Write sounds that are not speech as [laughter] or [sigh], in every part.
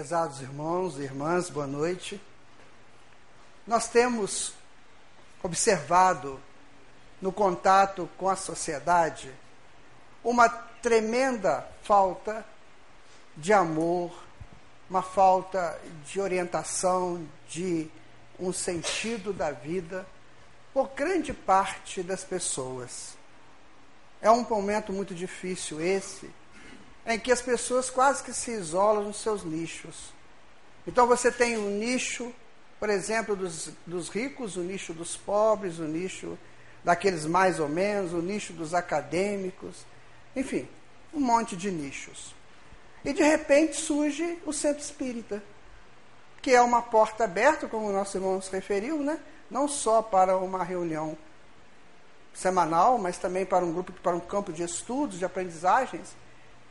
Prezados irmãos e irmãs, boa noite. Nós temos observado no contato com a sociedade uma tremenda falta de amor, uma falta de orientação, de um sentido da vida por grande parte das pessoas. É um momento muito difícil esse, em que as pessoas quase que se isolam nos seus nichos. Então você tem um nicho, por exemplo, dos, dos ricos, o nicho dos pobres, o nicho daqueles mais ou menos, o nicho dos acadêmicos, enfim, um monte de nichos. E de repente surge o centro espírita, que é uma porta aberta, como o nosso irmão se referiu, né? não só para uma reunião semanal, mas também para um grupo, para um campo de estudos, de aprendizagens.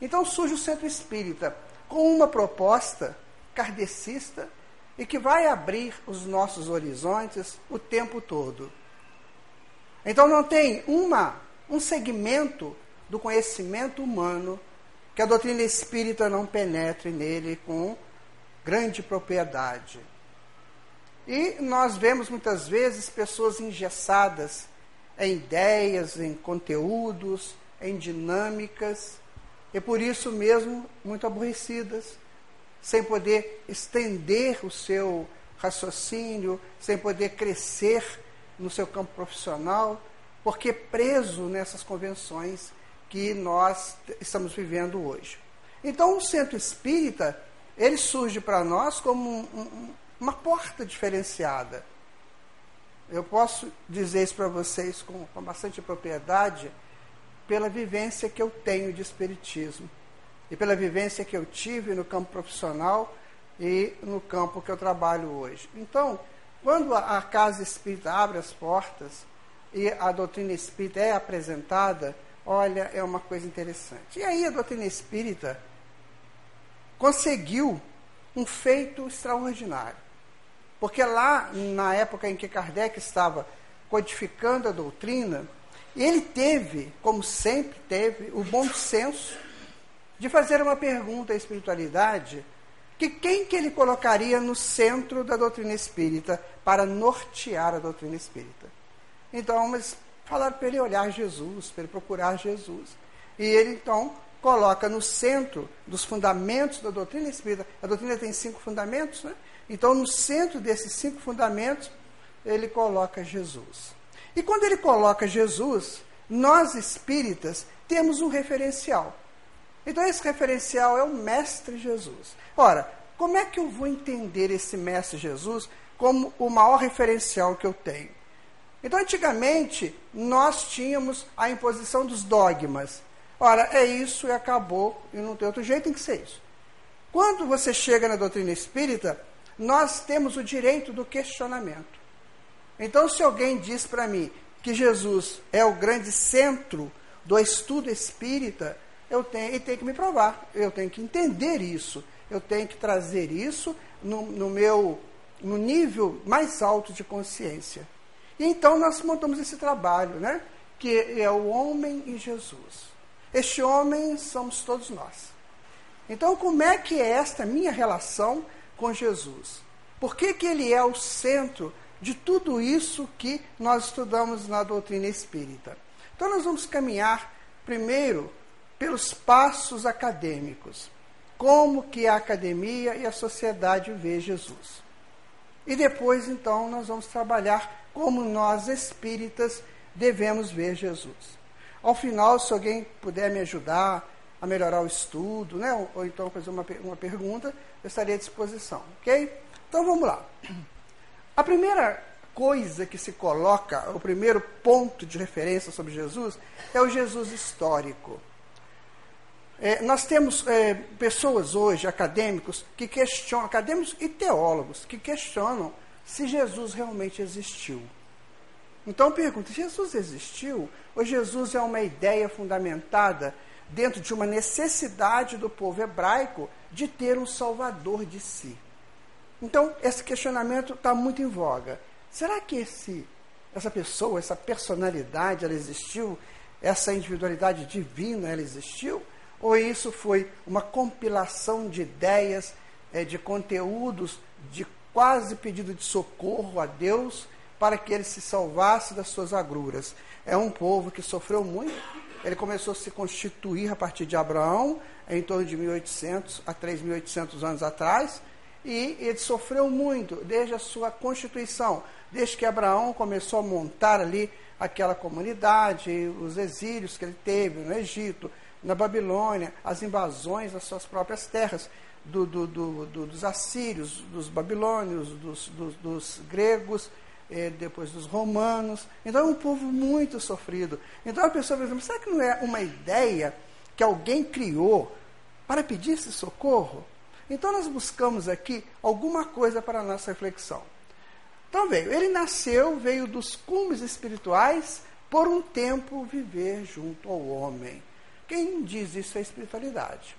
Então surge o centro espírita com uma proposta kardecista e que vai abrir os nossos horizontes o tempo todo. Então não tem uma, um segmento do conhecimento humano que a doutrina espírita não penetre nele com grande propriedade. E nós vemos muitas vezes pessoas engessadas em ideias, em conteúdos, em dinâmicas, e por isso mesmo muito aborrecidas, sem poder estender o seu raciocínio, sem poder crescer no seu campo profissional, porque preso nessas convenções que nós estamos vivendo hoje. Então, o centro espírita, ele surge para nós como um, um, uma porta diferenciada. Eu posso dizer isso para vocês com, com bastante propriedade, pela vivência que eu tenho de espiritismo e pela vivência que eu tive no campo profissional e no campo que eu trabalho hoje. Então, quando a casa espírita abre as portas e a doutrina espírita é apresentada, olha, é uma coisa interessante. E aí a doutrina espírita conseguiu um feito extraordinário. Porque lá, na época em que Kardec estava codificando a doutrina, ele teve, como sempre teve, o bom senso de fazer uma pergunta à espiritualidade que quem que ele colocaria no centro da doutrina espírita para nortear a doutrina espírita. Então, eles falaram para ele olhar Jesus, para ele procurar Jesus. E ele, então, coloca no centro dos fundamentos da doutrina espírita. A doutrina tem cinco fundamentos, né? Então, no centro desses cinco fundamentos, ele coloca Jesus. E quando ele coloca Jesus, nós espíritas temos um referencial. Então, esse referencial é o Mestre Jesus. Ora, como é que eu vou entender esse Mestre Jesus como o maior referencial que eu tenho? Então, antigamente, nós tínhamos a imposição dos dogmas. Ora, é isso e acabou, e não tem outro jeito, tem que ser isso. Quando você chega na doutrina espírita, nós temos o direito do questionamento. Então, se alguém diz para mim que Jesus é o grande centro do estudo espírita, eu tenho, ele tem que me provar, eu tenho que entender isso, eu tenho que trazer isso no, no meu no nível mais alto de consciência. E então nós montamos esse trabalho, né? que é o homem e Jesus. Este homem somos todos nós. Então, como é que é esta minha relação com Jesus? Por que, que ele é o centro de tudo isso que nós estudamos na doutrina espírita. Então, nós vamos caminhar primeiro pelos passos acadêmicos, como que a academia e a sociedade vê Jesus. E depois, então, nós vamos trabalhar como nós espíritas devemos ver Jesus. Ao final, se alguém puder me ajudar a melhorar o estudo, né, ou, ou então fazer uma, uma pergunta, eu estarei à disposição, ok? Então vamos lá. A primeira coisa que se coloca, o primeiro ponto de referência sobre Jesus, é o Jesus histórico. É, nós temos é, pessoas hoje, acadêmicos, que questionam, acadêmicos e teólogos, que questionam se Jesus realmente existiu. Então pergunta: Jesus existiu? Ou Jesus é uma ideia fundamentada dentro de uma necessidade do povo hebraico de ter um salvador de si? Então, esse questionamento está muito em voga. Será que esse, essa pessoa, essa personalidade, ela existiu? Essa individualidade divina, ela existiu? Ou isso foi uma compilação de ideias é, de conteúdos de quase pedido de socorro a Deus para que ele se salvasse das suas agruras. É um povo que sofreu muito. Ele começou a se constituir a partir de Abraão, em torno de 1800 a 3.800 anos atrás, e ele sofreu muito desde a sua constituição, desde que Abraão começou a montar ali aquela comunidade, os exílios que ele teve no Egito, na Babilônia, as invasões das suas próprias terras, do, do, do, dos assírios, dos babilônios, dos, dos gregos, eh, depois dos romanos. Então é um povo muito sofrido. Então a pessoa pensa, será que não é uma ideia que alguém criou para pedir esse socorro? Então nós buscamos aqui alguma coisa para a nossa reflexão. Então veio, ele nasceu, veio dos cumes espirituais, por um tempo viver junto ao homem. Quem diz isso é espiritualidade.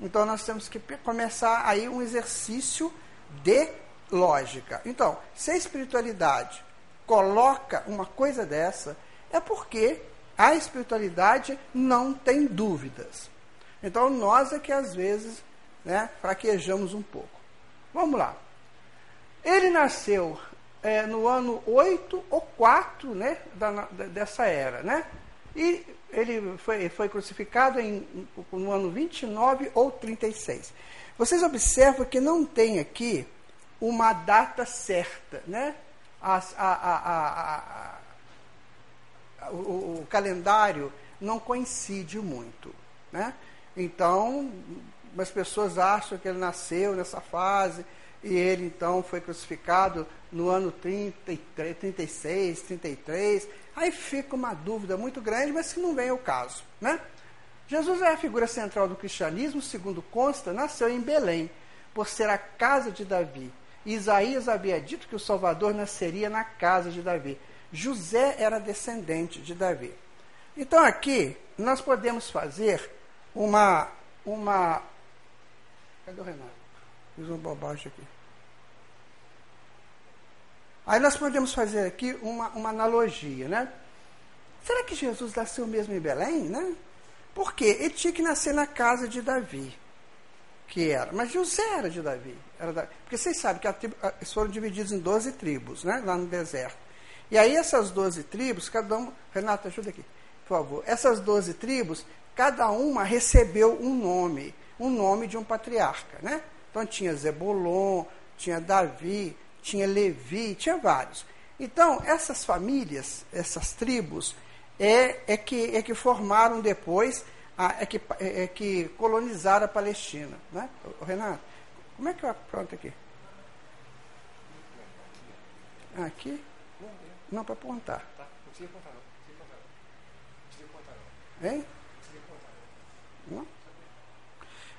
Então nós temos que começar aí um exercício de lógica. Então, se a espiritualidade coloca uma coisa dessa, é porque a espiritualidade não tem dúvidas. Então nós é que às vezes né, fraquejamos um pouco. Vamos lá. Ele nasceu é, no ano 8 ou 4 né, da, dessa era. Né? E ele foi, foi crucificado em, no ano 29 ou 36. Vocês observam que não tem aqui uma data certa, né? A, a, a, o, o, calendário não coincide muito, né? Então, as pessoas acham que ele nasceu nessa fase e ele então foi crucificado no ano 33, 36, 33. Aí fica uma dúvida muito grande, mas que não vem ao caso. Né? Jesus é a figura central do cristianismo, segundo consta, nasceu em Belém, por ser a casa de Davi. Isaías havia dito que o Salvador nasceria na casa de Davi. José era descendente de Davi. Então aqui nós podemos fazer uma. uma Cadê o Renato? Fiz uma bobagem aqui. Aí nós podemos fazer aqui uma, uma analogia, né? Será que Jesus nasceu mesmo em Belém, né? Por quê? Ele tinha que nascer na casa de Davi, que era. Mas José era de Davi. Era porque vocês sabem que tribo, eles foram divididos em 12 tribos, né? Lá no deserto. E aí essas 12 tribos, cada uma... Renato, ajuda aqui, por favor. Essas 12 tribos, cada uma recebeu um nome, um nome de um patriarca, né? Então tinha Zebulon, tinha Davi, tinha Levi, tinha vários. Então, essas famílias, essas tribos, é, é, que, é que formaram depois, a, é, que, é, é, que colonizaram a Palestina. Né? O Renato, como é que eu pronto aqui? Aqui? Não, para apontar. Tá, não precisa apontar, não. Não precisa apontar, não. Hein? Não?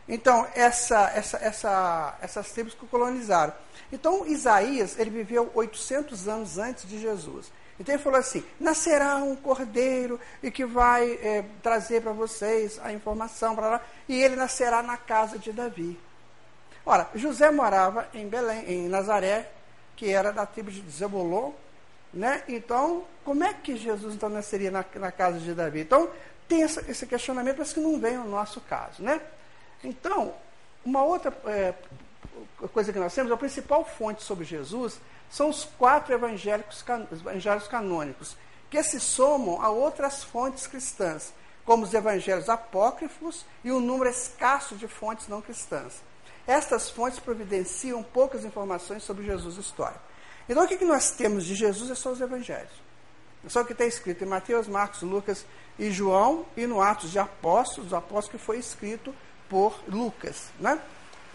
Então, essa, essa, essa, essas tribos que colonizaram. Então, Isaías, ele viveu 800 anos antes de Jesus. Então, ele falou assim: nascerá um cordeiro e que vai é, trazer para vocês a informação. E ele nascerá na casa de Davi. Ora, José morava em Belém, em Nazaré, que era da tribo de Zebulon. Né? Então, como é que Jesus então nasceria na, na casa de Davi? Então, tem essa, esse questionamento, mas que não vem ao nosso caso. Né? Então, uma outra é, coisa que nós temos, a principal fonte sobre Jesus são os quatro evangélicos, evangelhos canônicos, que se somam a outras fontes cristãs, como os evangelhos apócrifos e um número escasso de fontes não cristãs. Estas fontes providenciam poucas informações sobre Jesus histórico. Então, o que nós temos de Jesus é só os evangelhos. É só o que está escrito em Mateus, Marcos, Lucas e João, e no Atos de Apóstolos, o apóstolo que foi escrito por Lucas. Né?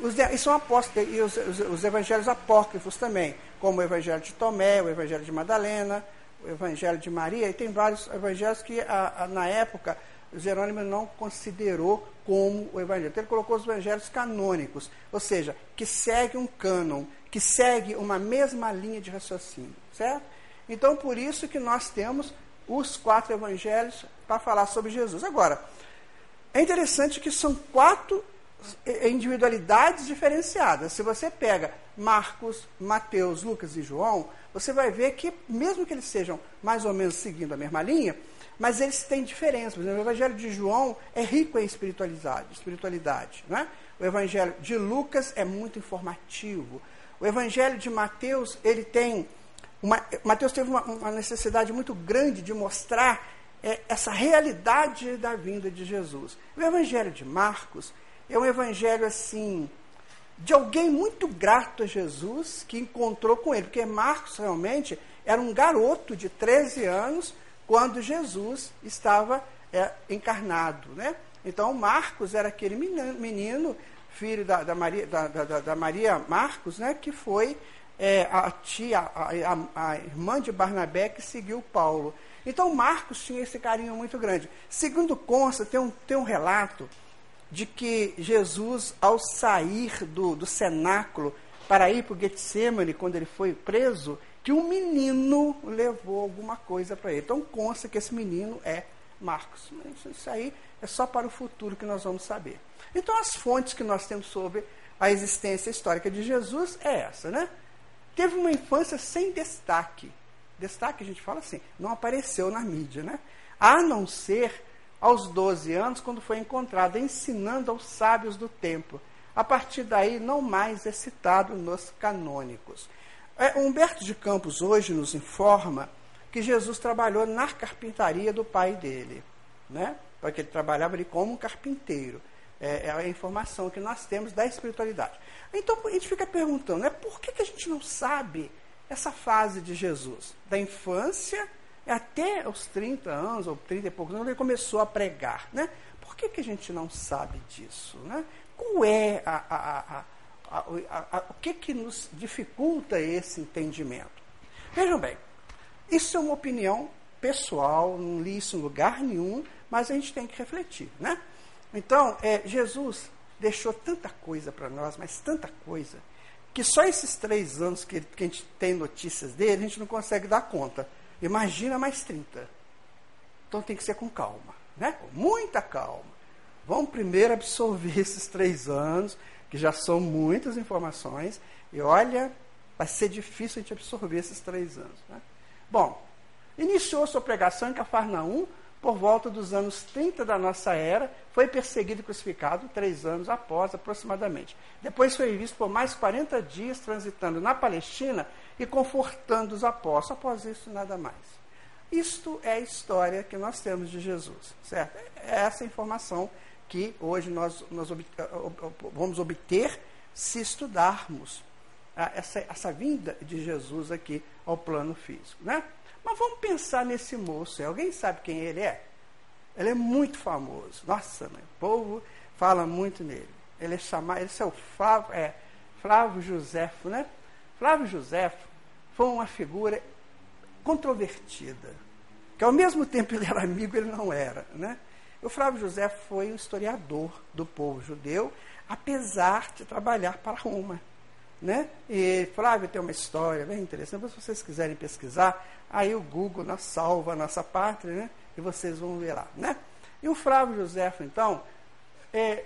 Os, e são apóstolos, e os, os, os, evangelhos apócrifos também, como o evangelho de Tomé, o evangelho de Madalena, o evangelho de Maria, e tem vários evangelhos que a, a, na época Jerônimo não considerou como o evangelho. Então ele colocou os evangelhos canônicos, ou seja, que segue um cânon, que segue uma mesma linha de raciocínio, certo? Então por isso que nós temos os quatro evangelhos para falar sobre Jesus. Agora, é interessante que são quatro eh, individualidades diferenciadas. Se você pega Marcos, Mateus, Lucas e João, você vai ver que, mesmo que eles sejam mais ou menos seguindo a mesma linha, mas eles têm exemplo, o Evangelho de João é rico em espiritualidade, espiritualidade né? O evangelho de Lucas é muito informativo. O evangelho de Mateus, ele tem. Uma, Mateus teve uma, uma, necessidade muito grande de mostrar é, essa realidade da vinda de Jesus. O evangelho de Marcos é um evangelho assim de alguém muito grato a Jesus que encontrou com ele, porque Marcos realmente era um garoto de 13 anos quando Jesus estava é, encarnado, né? Então Marcos era aquele menino, filho da, da Maria, da, da, da, Maria Marcos, né? Que foi é, a tia, a, a, a irmã de Barnabé que seguiu Paulo. Então Marcos tinha esse carinho muito grande. Segundo consta, tem um, tem um relato de que Jesus, ao sair do, do cenáculo para ir para o Getsemane, quando ele foi preso, que um menino levou alguma coisa para ele. Então consta que esse menino é Marcos. Isso aí é só para o futuro que nós vamos saber. Então as fontes que nós temos sobre a existência histórica de Jesus é essa, né? Teve uma infância sem destaque. Destaque a gente fala assim, não apareceu na mídia, né? A não ser aos 12 anos, quando foi encontrado ensinando aos sábios do templo. A partir daí, não mais é citado nos canônicos. É, Humberto de Campos hoje nos informa que Jesus trabalhou na carpintaria do pai dele, né? porque ele trabalhava ali como um carpinteiro. É, é, a informação que nós temos da espiritualidade. Então a gente fica perguntando, né, por que, que a gente não sabe essa fase de Jesus? Da infância até os 30 anos, ou 30 e poucos anos, ele começou a pregar. Né? Por que, que a gente não sabe disso? Né? Qual é a, a, a, o que, que nos dificulta esse entendimento? Vejam bem, isso é uma opinião pessoal, não li isso em lugar nenhum, mas a gente tem que refletir. Né? Então, é, Jesus deixou tanta coisa para nós, mas tanta coisa, que só esses três anos que, que a gente tem notícias dele, a gente não consegue dar conta. Imagina mais 30. Então tem que ser com calma, né? Com muita calma. Vamos primeiro absorver [laughs] esses três anos, que já são muitas informações, e olha, vai ser difícil a gente absorver esses três anos. Né? Bom, iniciou sua pregação em Cafarnaum por volta dos anos 30 da nossa era, foi perseguido e crucificado três anos após, aproximadamente. Depois foi visto por mais 40 dias transitando na Palestina e confortando os apóstolos. Após isso, nada mais. Isto é a história que nós temos de Jesus, certo? É essa informação que hoje nós, nós vamos obter se estudarmos essa, essa vinda de Jesus aqui ao plano físico, né? Mas vamos pensar nesse moço. Alguém sabe quem ele é? Ele é muito famoso. Nossa, o povo fala muito nele. Ele é chamado, esse é o Flávio, é, Flávio Josefo, né? Flávio Josefo foi uma figura controvertida, que ao mesmo tempo ele era amigo, ele não era, né? O Flávio José foi um historiador do povo judeu, apesar de trabalhar para Roma. Né? E Flávio tem uma história bem interessante, se vocês quiserem pesquisar, aí o Google salva a nossa pátria, né? e vocês vão ver lá. Né? E o Flávio José, então, é,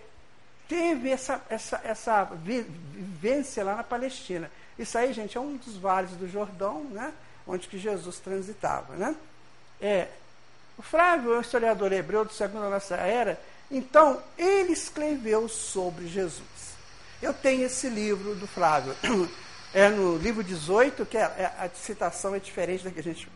teve essa, essa, essa vivência lá na Palestina. Isso aí, gente, é um dos vales do Jordão, né? onde que Jesus transitava. Né? É, o Flávio é historiador hebreu do segundo nossa era, então ele escreveu sobre Jesus. Eu tenho esse livro do Flávio. [clears throat] É no livro 18, que é, é, a citação é diferente da que a gente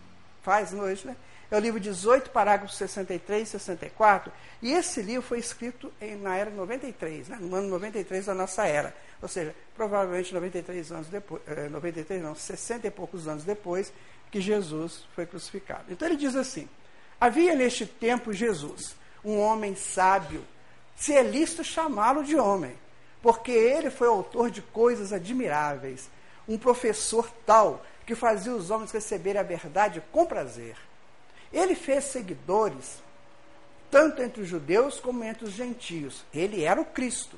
faz hoje, né? É o livro 18, parágrafos 63 e 64. E esse livro foi escrito em, na era 93, né? no ano 93 da nossa era. Ou seja, provavelmente 93 anos depois, eh, 93 não, 60 e poucos anos depois que Jesus foi crucificado. Então ele diz assim: Havia neste tempo Jesus, um homem sábio, se é lícito chamá-lo de homem porque ele foi autor de coisas admiráveis, um professor tal que fazia os homens receberem a verdade com prazer. Ele fez seguidores, tanto entre os judeus como entre os gentios. Ele era o Cristo.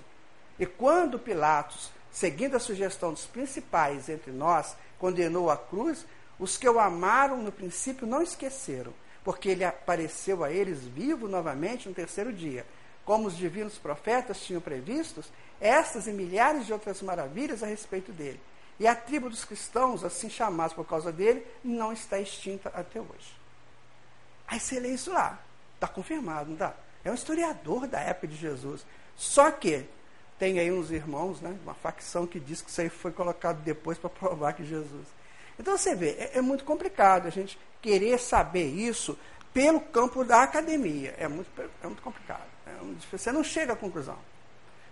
E quando Pilatos, seguindo a sugestão dos principais entre nós, condenou a cruz, os que o amaram no princípio não esqueceram, porque ele apareceu a eles vivo novamente no terceiro dia, como os divinos profetas tinham previstos, essas e milhares de outras maravilhas a respeito dele. E a tribo dos cristãos, assim chamados por causa dele, não está extinta até hoje. Aí você lê isso lá. Está confirmado, não está? É um historiador da época de Jesus. Só que tem aí uns irmãos, né, uma facção que diz que isso aí foi colocado depois para provar que Jesus. Então você vê, é, é, muito complicado a gente querer saber isso pelo campo da academia. É muito, é muito complicado. É muito você não chega à conclusão.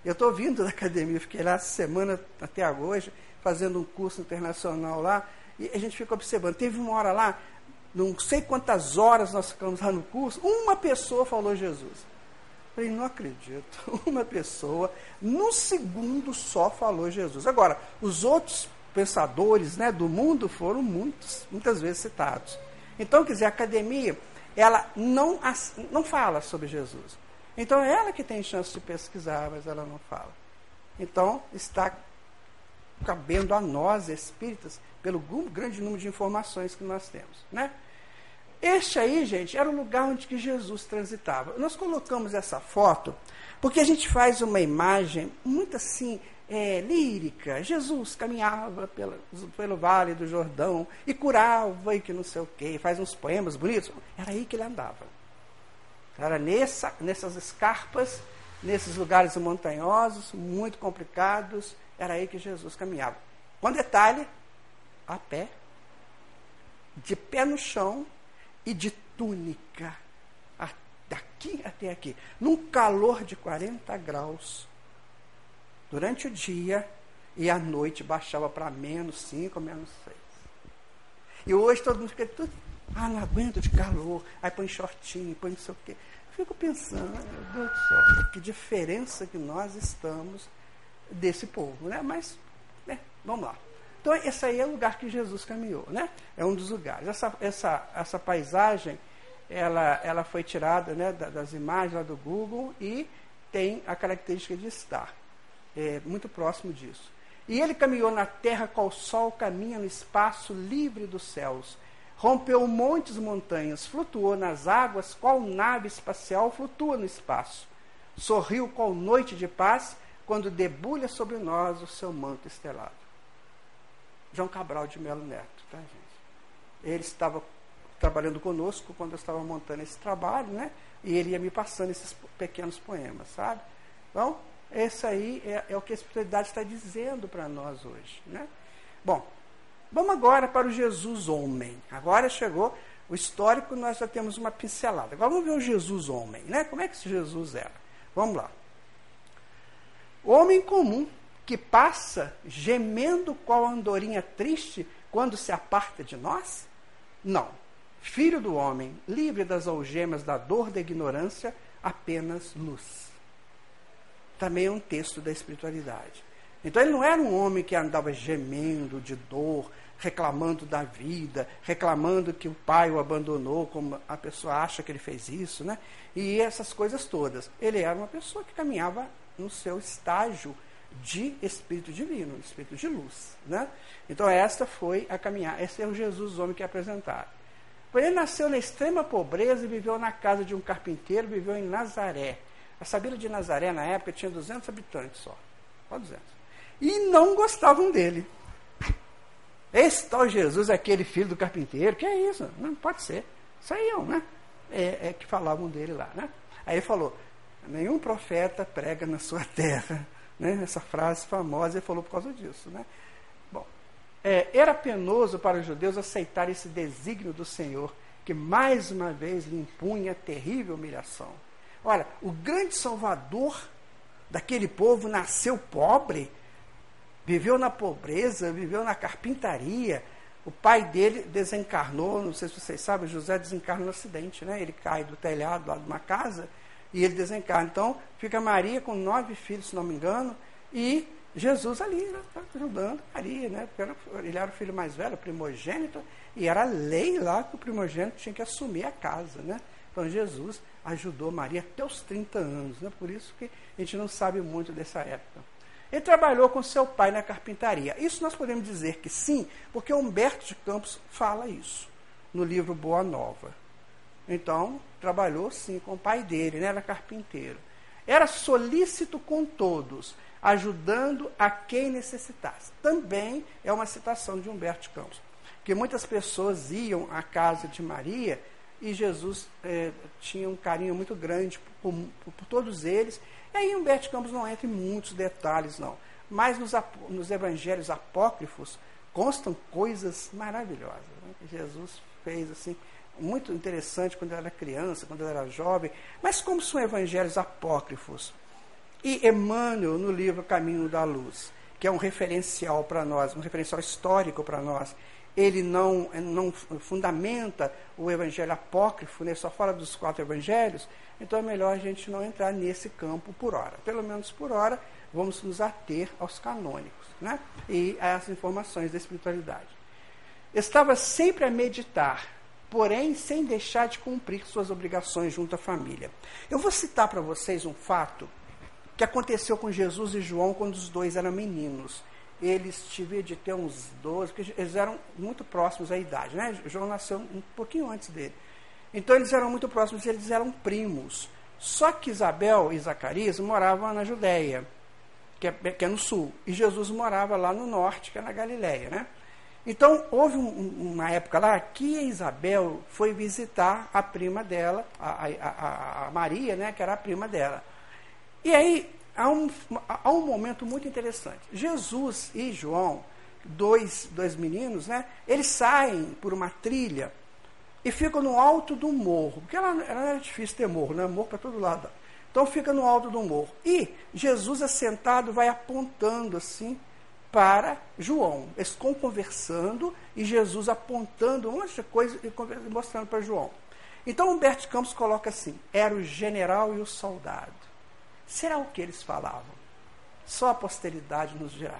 Eu estou vindo da academia, fiquei lá semana até hoje, fazendo um curso internacional lá, e a gente fica observando. Teve uma hora lá, não sei quantas horas nós ficamos lá no curso, uma pessoa falou Jesus. Eu falei, não acredito. [laughs] Uma pessoa, num segundo só, falou Jesus. Agora, os outros pensadores né, do mundo foram muitos, muitas vezes citados. Então, quer dizer, a academia, ela não, não fala sobre Jesus. Então, é ela que tem chance de pesquisar, mas ela não fala. Então, está cabendo a nós, espíritas, pelo grande número de informações que nós temos. Né? Este aí, gente, era o lugar onde que Jesus transitava. Nós colocamos essa foto porque a gente faz uma imagem muito assim, é, lírica. Jesus caminhava pela, pelo Vale do Jordão e curava e que não sei o quê, faz uns poemas bonitos. Era aí que ele andava. Era nessa, nessas escarpas, nesses lugares montanhosos, muito complicados, era aí que Jesus caminhava. Com detalhe, a pé, de pé no chão e de túnica, daqui até aqui, num calor de 40 graus, durante o dia e à noite baixava para menos 5, menos 6. E hoje todo mundo fica tudo, ah, não aguento de calor, aí põe shortinho, põe não sei o quê. Fico pensando, meu Deus do céu, que diferença que nós estamos desse povo, né? Mas, né, vamos lá. Então, esse aí é o lugar que Jesus caminhou, né? É um dos lugares. Essa, essa, essa paisagem, ela, ela foi tirada né, das imagens lá do Google e tem a característica de estar é, muito próximo disso. E ele caminhou na terra qual o sol caminha no espaço livre dos céus. Rompeu montes e montanhas, flutuou nas águas, qual nave espacial flutua no espaço. Sorriu qual noite de paz, quando debulha sobre nós o seu manto estelado. João Cabral de Melo Neto, tá, gente? Ele estava trabalhando conosco quando eu estava montando esse trabalho, né? E ele ia me passando esses pequenos poemas, sabe? Então, esse aí é, é o que a espiritualidade está dizendo para nós hoje, né? Bom, vamos agora para o Jesus homem. Agora chegou o histórico, nós já temos uma pincelada. Agora vamos ver o Jesus homem, né? Como é que esse Jesus era? Vamos lá. Homem comum que passa gemendo qual andorinha triste quando se aparta de nós? Não. Filho do homem, livre das algemas da dor da ignorância, apenas luz. Também é um texto da espiritualidade. Então ele não era um homem que andava gemendo de dor, reclamando da vida, reclamando que o pai o abandonou, como a pessoa acha que ele fez isso, né? E essas coisas todas. Ele era uma pessoa que caminhava no seu estágio de espírito divino, espírito de luz. Né? Então, esta foi a caminhada, esse é o Jesus, homem que é apresentado. Ele nasceu na extrema pobreza e viveu na casa de um carpinteiro, viveu em Nazaré. A Sabila de Nazaré, na época, tinha 200 habitantes só. Só 200. E não gostavam dele. Esse tal Jesus é aquele filho do carpinteiro, que é isso? Não pode ser. Saíam, né? É, é que falavam dele lá, né? Aí ele falou: nenhum profeta prega na sua [laughs] terra né? Essa frase famosa ele falou por causa disso. Né? Bom, é, era penoso para os judeus aceitar esse desígnio do Senhor, que mais uma vez lhe impunha terrível humilhação. Olha, o grande salvador daquele povo nasceu pobre, viveu na pobreza, viveu na carpintaria. O pai dele desencarnou, não sei se vocês sabem, José desencarna no acidente, né? Ele cai do telhado lá de uma casa e ele desencarna. Então, fica Maria com nove filhos, se não me engano, e Jesus ali, né, tá ajudando Maria, né? Porque ele era o filho mais velho, primogênito, e era lei lá que o primogênito tinha que assumir a casa, né? Então, Jesus ajudou Maria até os 30 anos, né? Por isso que a gente não sabe muito dessa época. Ele trabalhou com seu pai na carpintaria. Isso nós podemos dizer que sim, porque Humberto de Campos fala isso no livro Boa Nova. Então, trabalhou sim com o pai dele, né? era carpinteiro. Era solícito com todos, ajudando a quem necessitasse. Também é uma citação de Humberto Campos, que muitas pessoas iam à casa de Maria e Jesus é, tinha um carinho muito grande por, por, por, todos eles. E aí Humberto Campos não entra em muitos detalhes, não. Mas nos, nos evangelhos apócrifos constam coisas maravilhosas. Né? Jesus fez assim, muito interessante quando ele era criança, quando ele era jovem. Mas como são evangelhos apócrifos? E Emmanuel, no livro Caminho da Luz, que é um referencial para nós, um referencial histórico para nós, ele não, não fundamenta o evangelho apócrifo, né, só fala dos quatro evangelhos, então é melhor a gente não entrar nesse campo por hora. Pelo menos por hora, vamos nos ater aos canônicos né, e às informações da espiritualidade. Estava sempre a meditar, porém sem deixar de cumprir suas obrigações junto à família. Eu vou citar para vocês um fato que aconteceu com Jesus e João quando os dois eram meninos eles tiveram de ter uns 12, porque eles eram muito próximos à idade, né? João nasceu um pouquinho antes dele. Então eles eram muito próximos, eles eram primos. Só que Isabel e Zacarias moravam na Judéia, que é, que é no sul, e Jesus morava lá no norte, que é na Galiléia, né? Então, houve um, uma época lá que a Isabel foi visitar a prima dela, a, a, a, Maria, né, que era a prima dela. E aí, há um, há um momento muito interessante. Jesus e João, dois, dois meninos, né, eles saem por uma trilha e ficam no alto do morro, porque ela, ela era difícil ter morro, né? morro para todo lado. Então fica no alto do morro. E Jesus assentado vai apontando assim para João. Eles estão conversando e Jesus apontando um monte de coisa e mostrando para João. Então Humberto Campos coloca assim: era o general e o soldado. Será o que eles falavam? Só a posteridade nos dirá.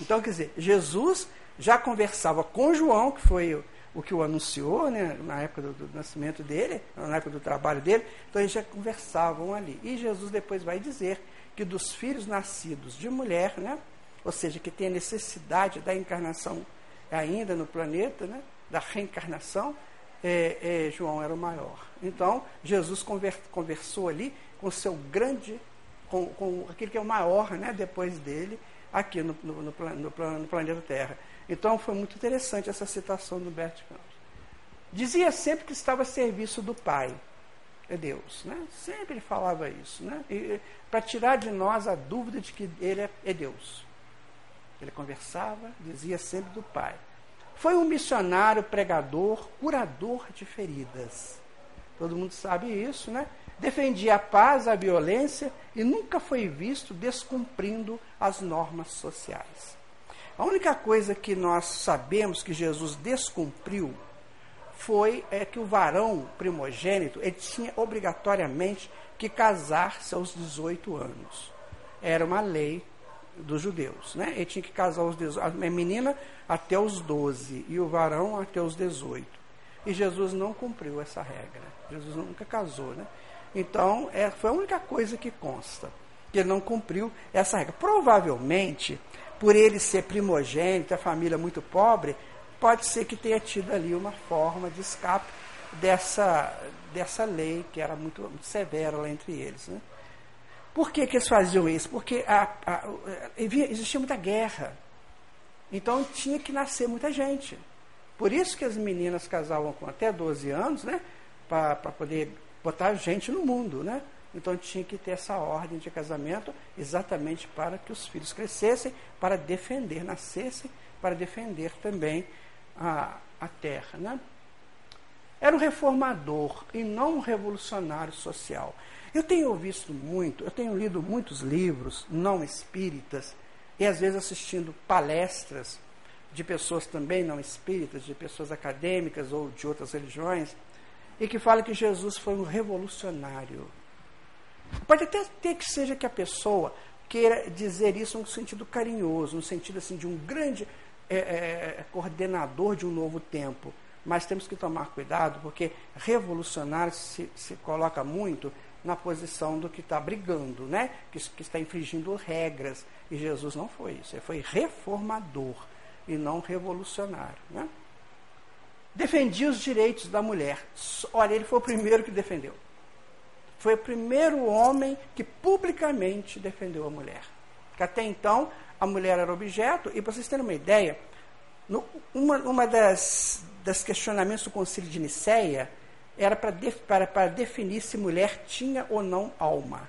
Então, quer dizer, Jesus já conversava com João, que foi o, que o anunciou, né, na época do, do, nascimento dele, na época do trabalho dele, então eles já conversavam ali. E Jesus depois vai dizer que dos filhos nascidos de mulher, né, ou seja, que tem a necessidade da encarnação ainda no planeta, né, da reencarnação, é, é, João era o maior. Então, Jesus conver, conversou ali com o seu grande, com, com aquele que é o maior né, depois dele, aqui no, no, no, no, planeta Terra. Então foi muito interessante essa citação do Bert Campos. Dizia sempre que estava a serviço do Pai, é Deus. Né? Sempre ele falava isso, né? para tirar de nós a dúvida de que ele é, é Deus. Ele conversava, dizia sempre do Pai. Foi um missionário, pregador, curador de feridas. Todo mundo sabe isso, né? defendia a paz, a violência e nunca foi visto descumprindo as normas sociais. A única coisa que nós sabemos que Jesus descumpriu foi é, que o varão primogênito ele tinha obrigatoriamente que casar-se aos 18 anos. Era uma lei dos judeus. Né? Ele tinha que casar aos 18, a menina até os 12 e o varão até os 18. E Jesus não cumpriu essa regra. Jesus nunca casou. Né? Então, é, foi a única coisa que consta, que ele não cumpriu essa regra. Provavelmente, por ele ser primogênito, a família muito pobre, pode ser que tenha tido ali uma forma de escape dessa, dessa lei que era muito, muito severa lá entre eles. Né? Por que, que eles faziam isso? Porque a, a, a, existia muita guerra. Então tinha que nascer muita gente. Por isso que as meninas casavam com até 12 anos, né? Para poder botar gente no mundo, né? Então tinha que ter essa ordem de casamento exatamente para que os filhos crescessem, para defender, nascessem, para defender também a, a terra. Né? Era um reformador e não um revolucionário social. Eu tenho visto muito, eu tenho lido muitos livros não espíritas e às vezes assistindo palestras de pessoas também não espíritas, de pessoas acadêmicas ou de outras religiões e que fala que Jesus foi um revolucionário. Pode até ter que seja que a pessoa queira dizer isso no sentido carinhoso, no sentido assim de um grande é, é, coordenador de um novo tempo. Mas temos que tomar cuidado, porque revolucionário se, se coloca muito na posição do que está brigando, né? que, que está infringindo regras. E Jesus não foi isso, ele foi reformador e não revolucionário. Né? defendia os direitos da mulher. Olha, ele foi o primeiro que defendeu. Foi o primeiro homem que publicamente defendeu a mulher. Que até então a mulher era objeto, e para vocês terem uma ideia, no, uma, uma das, das questionamentos do concílio de Nicéia, era para, para, para definir se mulher tinha ou não alma.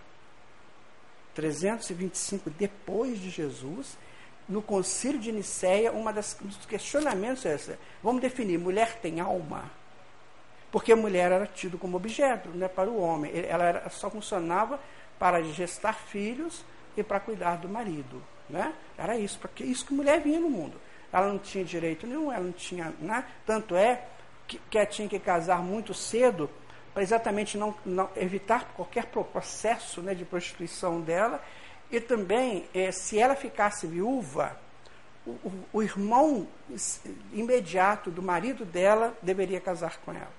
325 depois de Jesus, no concílio de Nicéia, um dos questionamentos é esse. Vamos definir, mulher tem alma? Porque a mulher era tida como objeto né, para o homem. Ela era, só funcionava para gestar filhos e para cuidar do marido. Né? Era isso, porque isso que mulher vinha no mundo. Ela não tinha direito nenhum, ela não tinha. Né? Tanto é que, que tinha que casar muito cedo para exatamente não, não, evitar qualquer processo né, de prostituição dela. E também, eh, se ela ficasse viúva, o, o, o irmão imediato do marido dela deveria casar com ela.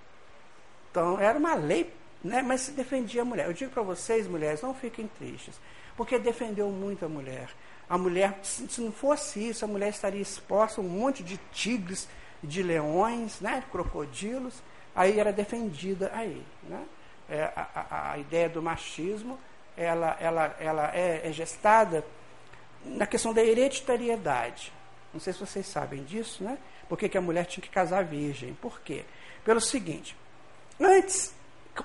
Então, era uma lei, né, mas se defendia a mulher. Eu digo para vocês, mulheres, não fiquem tristes, porque defendeu muito a mulher. A mulher, se, se não fosse isso, a mulher estaria exposta a um monte de tigres, de leões, né, de crocodilos, aí era defendida aí. Né? É, a, a, a, ideia do machismo ela, ela, ela é, é, gestada na questão da hereditariedade. Não sei se vocês sabem disso, né? Por que, que a mulher tinha que casar virgem? Por quê? Pelo seguinte, antes,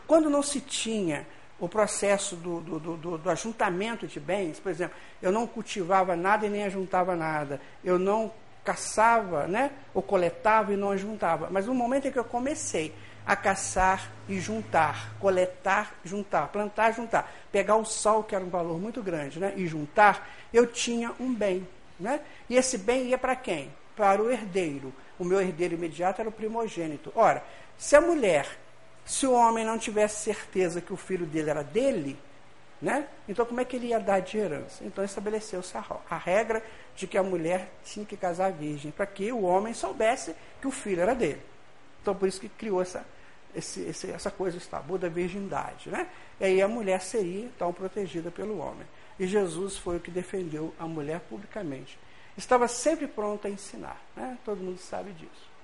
quando não se tinha o processo do, do, do, do, ajuntamento de bens, por exemplo, eu não cultivava nada e nem ajuntava nada, eu não caçava, né, ou coletava e não ajuntava, mas no momento em que eu comecei a caçar e juntar, coletar, juntar, plantar, juntar, pegar o sal, que era um valor muito grande, né, e juntar, eu tinha um bem. Né? E esse bem ia para quem? Para o herdeiro. O meu herdeiro imediato era o primogênito. Ora, se a mulher se o homem não tivesse certeza que o filho dele era dele, né? então como é que ele ia dar de herança? Então estabeleceu-se a, a regra de que a mulher tinha que casar virgem, para que o homem soubesse que o filho era dele. Então por isso que criou essa, esse, esse, essa coisa, o tabu da virgindade. Né? E aí a mulher seria então protegida pelo homem. E Jesus foi o que defendeu a mulher publicamente. Estava sempre pronto a ensinar. Né? Todo mundo sabe disso.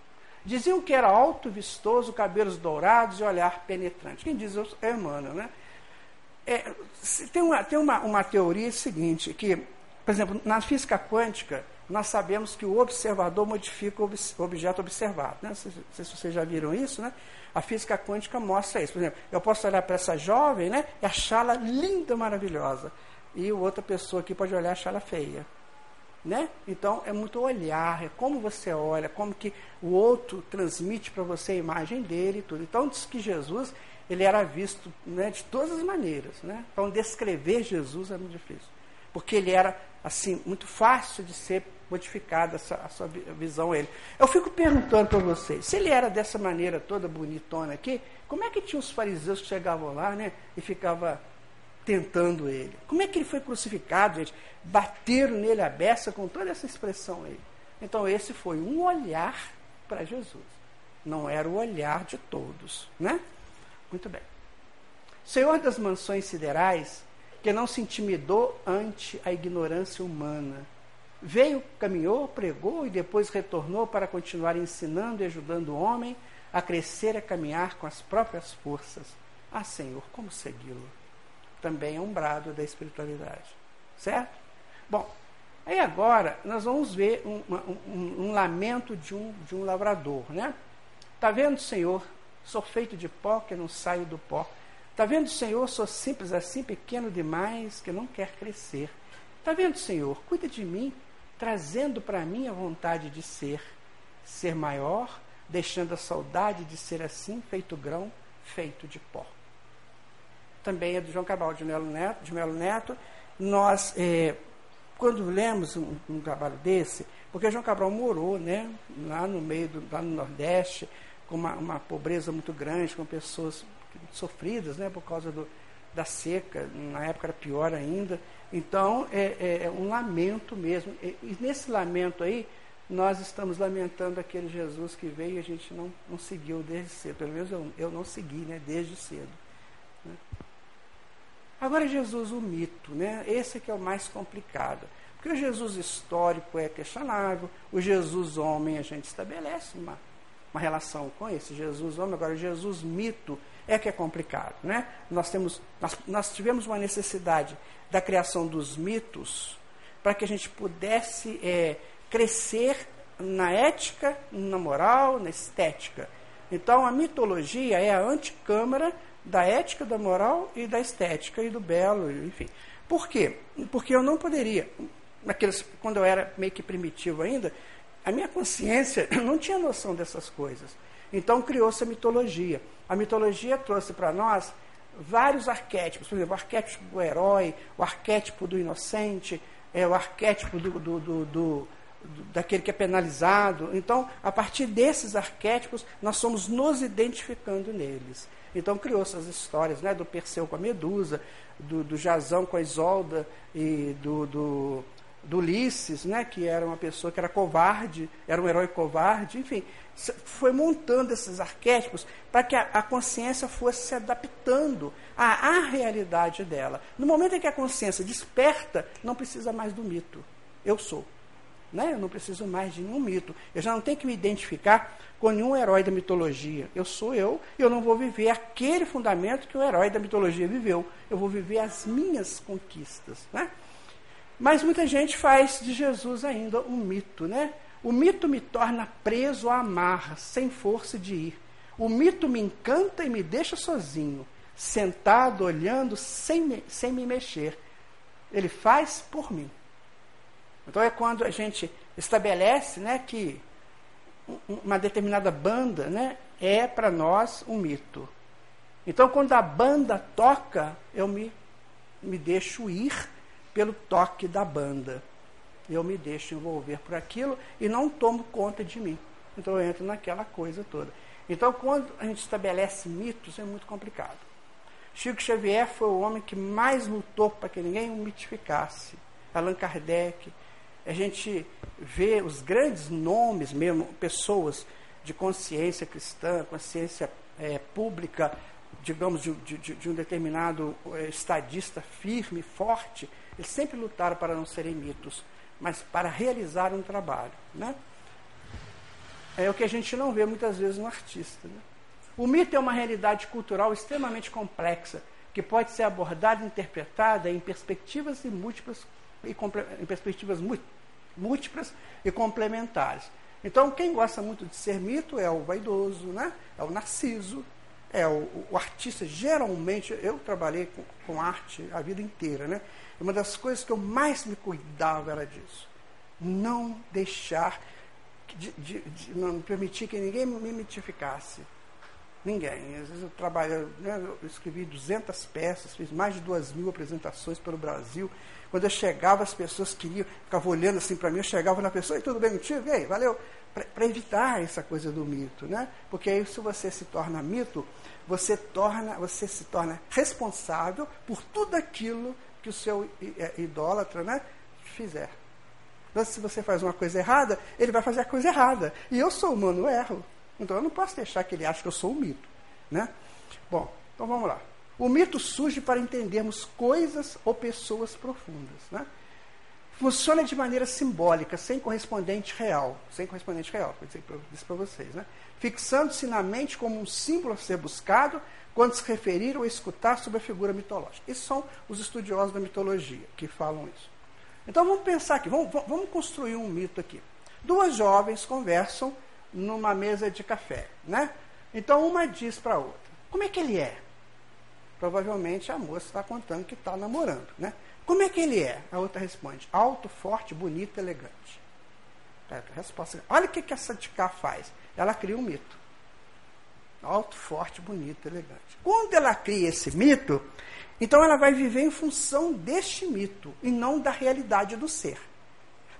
Diziam que era alto, vistoso, cabelos dourados e olhar penetrante. Quem diz é Emmanuel, né? É, tem uma, tem uma, uma teoria seguinte, que, por exemplo, na física quântica, nós sabemos que o observador modifica o objeto observado. Né? Não sei se vocês já viram isso, né? A física quântica mostra isso. Por exemplo, eu posso olhar para essa jovem né, e achá-la linda, maravilhosa. E outra pessoa aqui pode olhar e achá-la feia. Né? Então é muito olhar, é como você olha, como que o outro transmite para você a imagem dele e tudo. Então diz que Jesus ele era visto né, de todas as maneiras. Né? Então descrever Jesus é muito difícil, porque ele era assim muito fácil de ser modificada essa, a sua visão ele. Eu fico perguntando para vocês, se ele era dessa maneira toda bonitona aqui, como é que tinha os fariseus que chegavam lá, né, e ficava tentando ele. Como é que ele foi crucificado, gente? Bateram nele a beça com toda essa expressão aí. Então, esse foi um olhar para Jesus. Não era o olhar de todos, né? Muito bem. Senhor das mansões siderais, que não se intimidou ante a ignorância humana. Veio, caminhou, pregou e depois retornou para continuar ensinando e ajudando o homem a crescer e a caminhar com as próprias forças. Ah, Senhor, como segui-lo? também é um brado da espiritualidade. Certo? Bom, aí agora nós vamos ver um, um, um lamento de um, de um lavrador. Né? Está vendo, Senhor? Sou feito de pó que não saio do pó. Está vendo, Senhor? Sou simples assim, pequeno demais que não quer crescer. Está vendo, Senhor? Cuida de mim, trazendo para mim a vontade de ser, ser maior, deixando a saudade de ser assim, feito grão, feito de pó também é do João Cabral de Melo Neto. De Melo Neto. Nós, é, quando lemos um, um, trabalho desse, porque João Cabral morou né, lá no meio, do, lá no Nordeste, com uma, uma pobreza muito grande, com pessoas sofridas né, por causa do, da seca, na época era pior ainda. Então, é, é, é um lamento mesmo. E, nesse lamento aí, nós estamos lamentando aquele Jesus que veio e a gente não, não seguiu desde cedo. Pelo menos eu, eu não segui né, desde cedo. Né? Agora, Jesus, o mito, né? esse que é o mais complicado. Porque o Jesus histórico é questionável, o Jesus homem a gente estabelece uma, uma relação com esse Jesus homem, agora Jesus mito é que é complicado. Né? Nós, temos, nós, nós tivemos uma necessidade da criação dos mitos para que a gente pudesse é, crescer na ética, na moral, na estética. Então, a mitologia é a anticâmara da ética, da moral e da estética e do belo, enfim. Por quê? Porque eu não poderia, naqueles, quando eu era meio que primitivo ainda, a minha consciência [clears throat] não tinha noção dessas coisas. Então criou-se a mitologia. A mitologia trouxe para nós vários arquétipos, por exemplo, o arquétipo do herói, o arquétipo do inocente, é, o arquétipo do, do, do, do daquele que é penalizado. Então, a partir desses arquétipos, nós somos nos identificando neles. Então, criou-se as histórias né, do Perseu com a Medusa, do, do Jazão com a Isolda e do, do, do Ulisses, né, que era uma pessoa que era covarde, era um herói covarde, enfim, foi montando esses arquétipos para que a, a, consciência fosse se adaptando à, à realidade dela. No momento em que a consciência desperta, não precisa mais do mito. Eu sou. Né? Eu não preciso mais de nenhum mito. Eu já não tenho que me identificar com nenhum herói da mitologia. Eu sou eu e eu não vou viver aquele fundamento que o herói da mitologia viveu. Eu vou viver as minhas conquistas. Né? Mas muita gente faz de Jesus ainda um mito. Né? O mito me torna preso à amarra, sem força de ir. O mito me encanta e me deixa sozinho, sentado, olhando, sem me, sem me mexer. Ele faz por mim. Então é quando a gente estabelece né, que uma determinada banda né, é para nós um mito. Então quando a banda toca, eu me, me deixo ir pelo toque da banda. Eu me deixo envolver por aquilo e não tomo conta de mim. Então eu entro naquela coisa toda. Então quando a gente estabelece mitos é muito complicado. Chico Xavier foi o homem que mais lutou para que ninguém o mitificasse. Allan Kardec, a gente vê os grandes nomes mesmo, pessoas de consciência cristã, consciência é, pública, digamos, de, de, de um determinado é, estadista firme, forte, eles sempre lutaram para não serem mitos, mas para realizar um trabalho. Né? É o que a gente não vê muitas vezes no artista. Né? O mito é uma realidade cultural extremamente complexa, que pode ser abordada e interpretada em perspectivas e múltiplas e em perspectivas múltiplas e complementares. Então, quem gosta muito de ser mito é o vaidoso, né? é o narciso, é o, o artista. Geralmente, eu trabalhei com, com, arte a vida inteira. Né? Uma das coisas que eu mais me cuidava era disso. Não deixar, de, de, de não permitir que ninguém me mitificasse. Ninguém. Às vezes eu trabalho, né, eu escrevi 200 peças, fiz mais de 2 mil apresentações pelo Brasil. Quando eu chegava, as pessoas queriam, ficavam olhando assim para mim, eu chegava na pessoa, e tudo bem contigo? E aí, valeu? Para evitar essa coisa do mito, né? Porque aí se você se torna mito, você, torna, você se torna responsável por tudo aquilo que o seu é, idólatra né, fizer. Então, se você faz uma coisa errada, ele vai fazer a coisa errada. E eu sou humano, eu erro. Então eu não posso deixar que ele ache que eu sou um mito. Né? Bom, então vamos lá. O mito surge para entendermos coisas ou pessoas profundas. Né? Funciona de maneira simbólica, sem correspondente real. Sem correspondente real, vou dizer isso para vocês. Né? Fixando-se na mente como um símbolo a ser buscado quando se referir ou escutar sobre a figura mitológica. Esses são os estudiosos da mitologia que falam isso. Então vamos pensar aqui, vamos, vamos construir um mito aqui. Duas jovens conversam numa mesa de café, né? Então uma diz para a outra: Como é que ele é? Provavelmente a moça está contando que está namorando, né? Como é que ele é? A outra responde: alto, forte, bonito, elegante. É, resposta. Olha o que, que essa de cá faz. Ela cria um mito. Alto, forte, bonito, elegante. Quando ela cria esse mito, então ela vai viver em função deste mito e não da realidade do ser.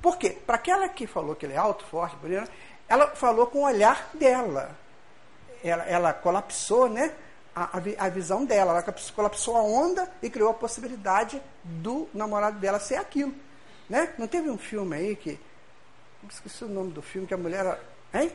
Por quê? Para aquela que falou que ele é alto, forte, bonito, ela falou com o olhar dela. Ela, ela colapsou né, a, a, visão dela. Ela colapsou a onda e criou a possibilidade do namorado dela ser aquilo. Né? Não teve um filme aí que. Esqueci o nome do filme, que a mulher era. Hein?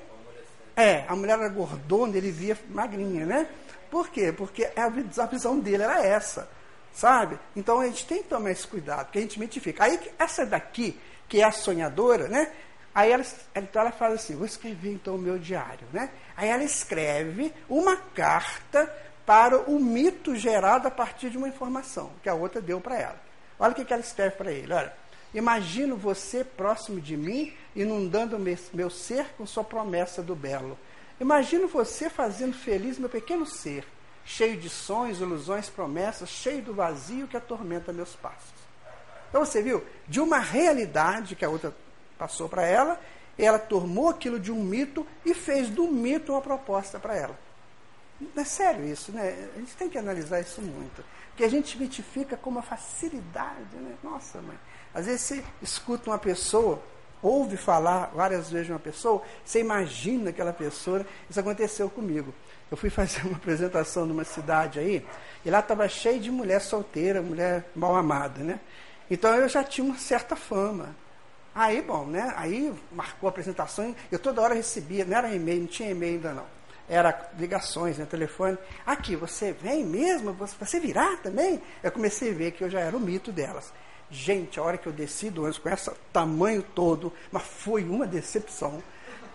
É, a mulher era gordona, ele via magrinha, né? Por quê? Porque a, a visão dele era essa, sabe? Então a gente tem que tomar esse cuidado, porque a gente mitifica. Aí essa daqui, que é a sonhadora, né? Aí ela, então ela fala assim, vou escrever então o meu diário, né? Aí ela escreve uma carta para o mito gerado a partir de uma informação que a outra deu para ela. Olha o que, que ela escreve para ele, olha. Imagino você próximo de mim, inundando meu ser com sua promessa do belo. Imagino você fazendo feliz meu pequeno ser, cheio de sonhos, ilusões, promessas, cheio do vazio que atormenta meus passos. Então você viu, de uma realidade que a outra passou para ela, ela tomou aquilo de um mito e fez do mito uma proposta para ela. É sério isso, né? A gente tem que analisar isso muito. Porque a gente mitifica com uma facilidade, né? Nossa, mãe. Às vezes você escuta uma pessoa ouve falar várias vezes de uma pessoa, você imagina aquela pessoa. Isso aconteceu comigo. Eu fui fazer uma apresentação numa cidade aí, e lá estava cheio de mulher solteira, mulher mal amada, né? Então eu já tinha uma certa fama. Aí, bom, né? Aí marcou a apresentação, eu toda hora recebia, não era e-mail, não tinha e-mail ainda não. Era ligações, né, telefone. Aqui, você vem mesmo? Você virá também? Eu comecei a ver que eu já era o mito delas. Gente, a hora que eu desci do ônibus com esse tamanho todo, mas foi uma decepção,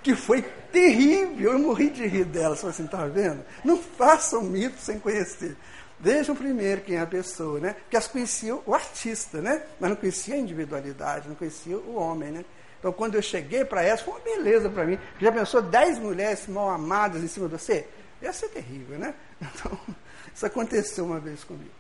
que foi terrível. Eu morri de rir dela. Você assim, tá vendo? Não façam mito sem conhecer. Vejam primeiro quem é a pessoa, né? Porque as conheciam o artista, né? Mas não conhecia a individualidade, não conhecia o homem, né? Então, quando eu cheguei para essa, foi uma beleza para mim. Já pensou dez mulheres mal amadas em cima de você? Ia ser terrível, né? [laughs] Então, isso aconteceu uma vez comigo.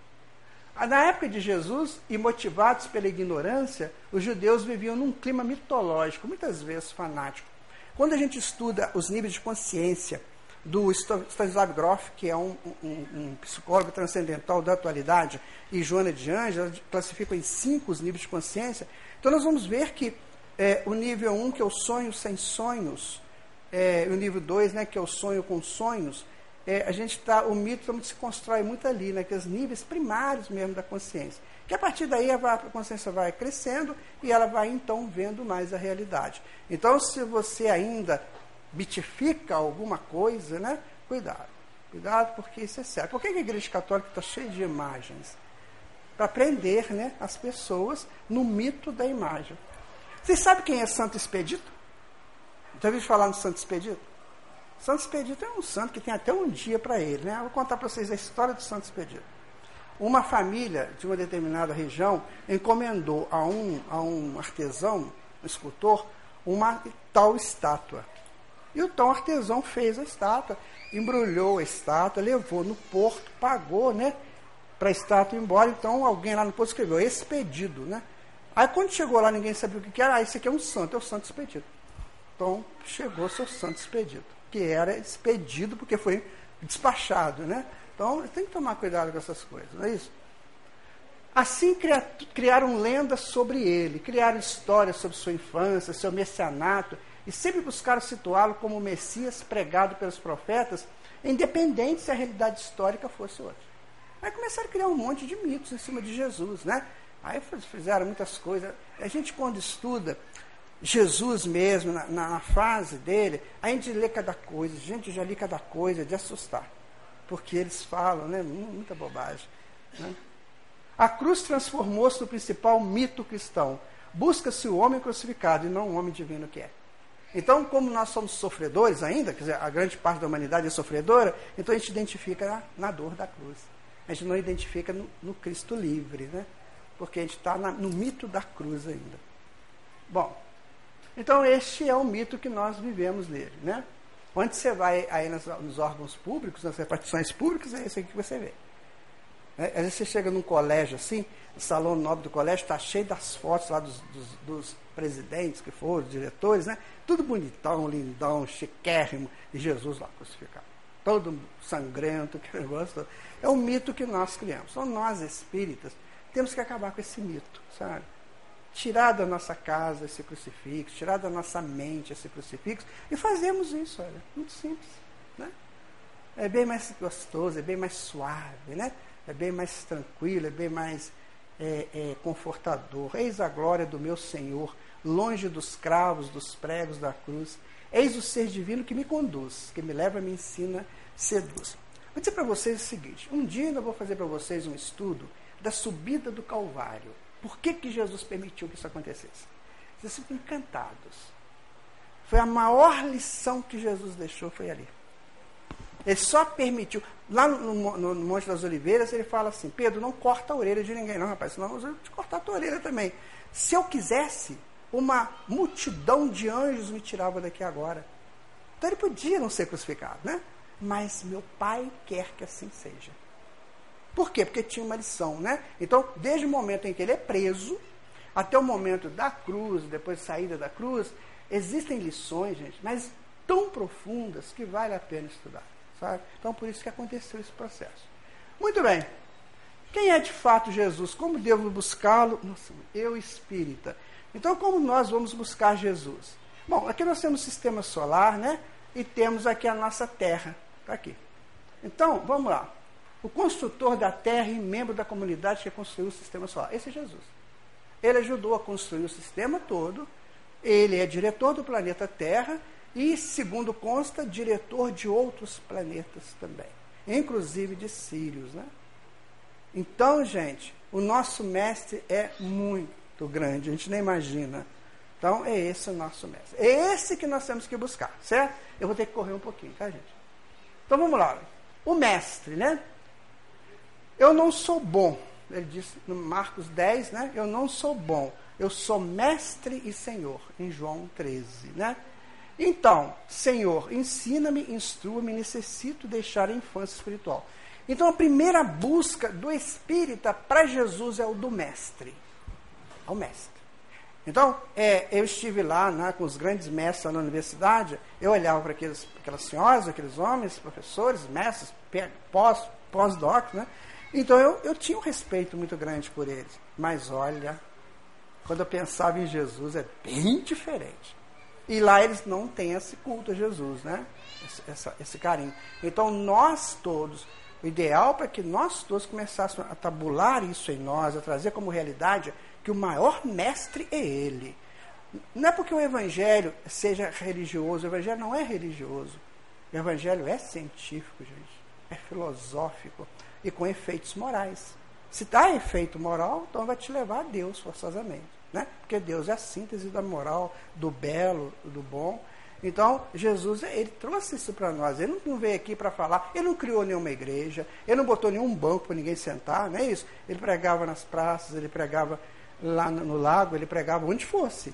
Na época de Jesus, e motivados pela ignorância, os judeus viviam num clima mitológico, muitas vezes fanático. Quando a gente estuda os níveis de consciência do Stanislav Grof, que é um, um, um psicólogo transcendental da atualidade, e Joana de Anjos, classificam em cinco os níveis de consciência, então nós vamos ver que é, o nível 1, um, que é o sonho sem sonhos, é, o nível 2, né, que é o sonho com sonhos, é, a gente está, o mito se constrói muito ali, né, níveis primários mesmo da consciência. Que a partir daí a consciência vai crescendo e ela vai então vendo mais a realidade. Então, se você ainda mitifica alguma coisa, né, cuidado. Cuidado, porque isso é sério. Por que a igreja católica está cheia de imagens? Para prender né, as pessoas no mito da imagem. Vocês sabem quem é Santo Expedito? Já ouviu falar no Santo Expedito? Santo Expedito é um santo que tem até um dia para ele. Né? Vou contar para vocês a história do Santo Expedito. Uma família de uma determinada região encomendou a um, a um artesão, um escultor, uma tal estátua. E o tal artesão fez a estátua, embrulhou a estátua, levou no porto, pagou, né? Para a estátua ir embora. Então alguém lá no porto escreveu expedido, né? Aí quando chegou lá, ninguém sabia o que era. Ah, esse aqui é um santo, é o santo expedido. Então chegou seu santo expedido que era expedido porque foi despachado, né? Então, tem que tomar cuidado com essas coisas, não é isso? Assim criaram lendas sobre ele, criaram histórias sobre sua infância, seu messianato, e sempre buscaram situá-lo como o Messias pregado pelos profetas, independente se a realidade histórica fosse outra. Aí começaram a criar um monte de mitos em cima de Jesus, né? Aí fizeram muitas coisas. A gente, quando estuda Jesus mesmo, na, na, dele, a gente lê cada coisa, gente, já li cada coisa de assustar. Porque eles falam, né? Muita bobagem. Né? A cruz transformou-se no principal mito cristão. Busca-se o homem crucificado e não o homem divino que é. Então, como nós somos sofredores ainda, quer dizer, a grande parte da humanidade é sofredora, então a gente identifica na, na dor da cruz. A gente não identifica no, no Cristo livre, né? Porque a gente está no mito da cruz ainda. Bom, então, este é o mito que nós vivemos nele. Né? Onde você vai aí nos, nos órgãos públicos, nas repartições públicas, é isso aqui que você vê. É, às vezes você chega num colégio assim, o salão nobre do colégio está cheio das fotos lá dos, dos, dos, presidentes que foram, diretores, né? Tudo bonitão, lindão, chiquérrimo, e Jesus lá crucificado. Todo sangrento, [laughs] que negócio. É o mito que nós criamos. São nós espíritas temos que acabar com esse mito, sabe? tirar da nossa casa esse crucifixo, tirar da nossa mente esse crucifixo, e fazemos isso, olha, muito simples. Né? É bem mais gostoso, é bem mais suave, né? É bem mais tranquilo, é bem mais é, é, confortador. Eis a glória do meu Senhor, longe dos cravos, dos pregos da cruz. Eis o ser divino que me conduz, que me leva, me ensina, seduz. Vou dizer para vocês o seguinte: um dia eu vou fazer para vocês um estudo da subida do Calvário. Por que, que Jesus permitiu que isso acontecesse? Vocês ficam encantados. Foi a maior lição que Jesus deixou, foi ali. Ele só permitiu. Lá no, no, no, Monte das Oliveiras, ele fala assim: Pedro, não corta a orelha de ninguém, não, rapaz, senão eu vou te cortar a tua orelha também. Se eu quisesse, uma multidão de anjos me tirava daqui agora. Então ele podia não ser crucificado, né? Mas meu pai quer que assim seja. Por quê? Porque tinha uma lição, né? Então, desde o momento em que ele é preso, até o momento da cruz, depois da saída da cruz, existem lições, gente, mas tão profundas que vale a pena estudar, sabe? Então, por isso que aconteceu esse processo. Muito bem. Quem é de fato Jesus? Como devo buscá-lo? Eu espírita. Então, como nós vamos buscar Jesus? Bom, aqui nós temos o sistema solar, né? E temos aqui a nossa Terra. Está aqui. Então, vamos lá. O construtor da Terra e membro da comunidade que construiu o sistema solar. Esse é Jesus. Ele ajudou a construir o sistema todo. Ele é diretor do planeta Terra e, segundo consta, diretor de outros planetas também, inclusive de Sírios. Né? Então, gente, o nosso mestre é muito grande, a gente nem imagina. Então, é esse o nosso mestre. É esse que nós temos que buscar, certo? Eu vou ter que correr um pouquinho, tá, gente? Então, vamos lá. O mestre, né? Eu não sou bom. Ele disse no Marcos 10, né? Eu não sou bom. Eu sou mestre e senhor, em João 13, né? Então, Senhor, ensina-me, instrua-me, necessito deixar a infância espiritual. Então, a primeira busca do espírita para Jesus é o do mestre. Ao mestre. Então, é, eu estive lá né, com os grandes mestres na universidade, eu olhava para aqueles, aquelas senhoras, aqueles homens, professores, mestres, pós-doc, pós né? Então eu, eu tinha um respeito muito grande por eles. Mas olha, quando eu pensava em Jesus, é bem diferente. E lá eles não têm esse culto a Jesus, né? Esse, essa, esse carinho. Então nós todos, o ideal para que nós todos começássemos a tabular isso em nós, a trazer como realidade que o maior mestre é Ele. Não é porque o Evangelho seja religioso, o Evangelho não é religioso. O Evangelho é científico, gente. É filosófico e com efeitos morais. Se dá efeito moral, então vai te levar a Deus forçosamente. Né? Porque Deus é a síntese da moral, do belo, do bom. Então, Jesus, ele trouxe isso para nós. Ele não veio aqui para falar, ele não criou nenhuma igreja, ele não botou nenhum banco para ninguém sentar, não é isso? Ele pregava nas praças, ele pregava lá no, lago, ele pregava onde fosse.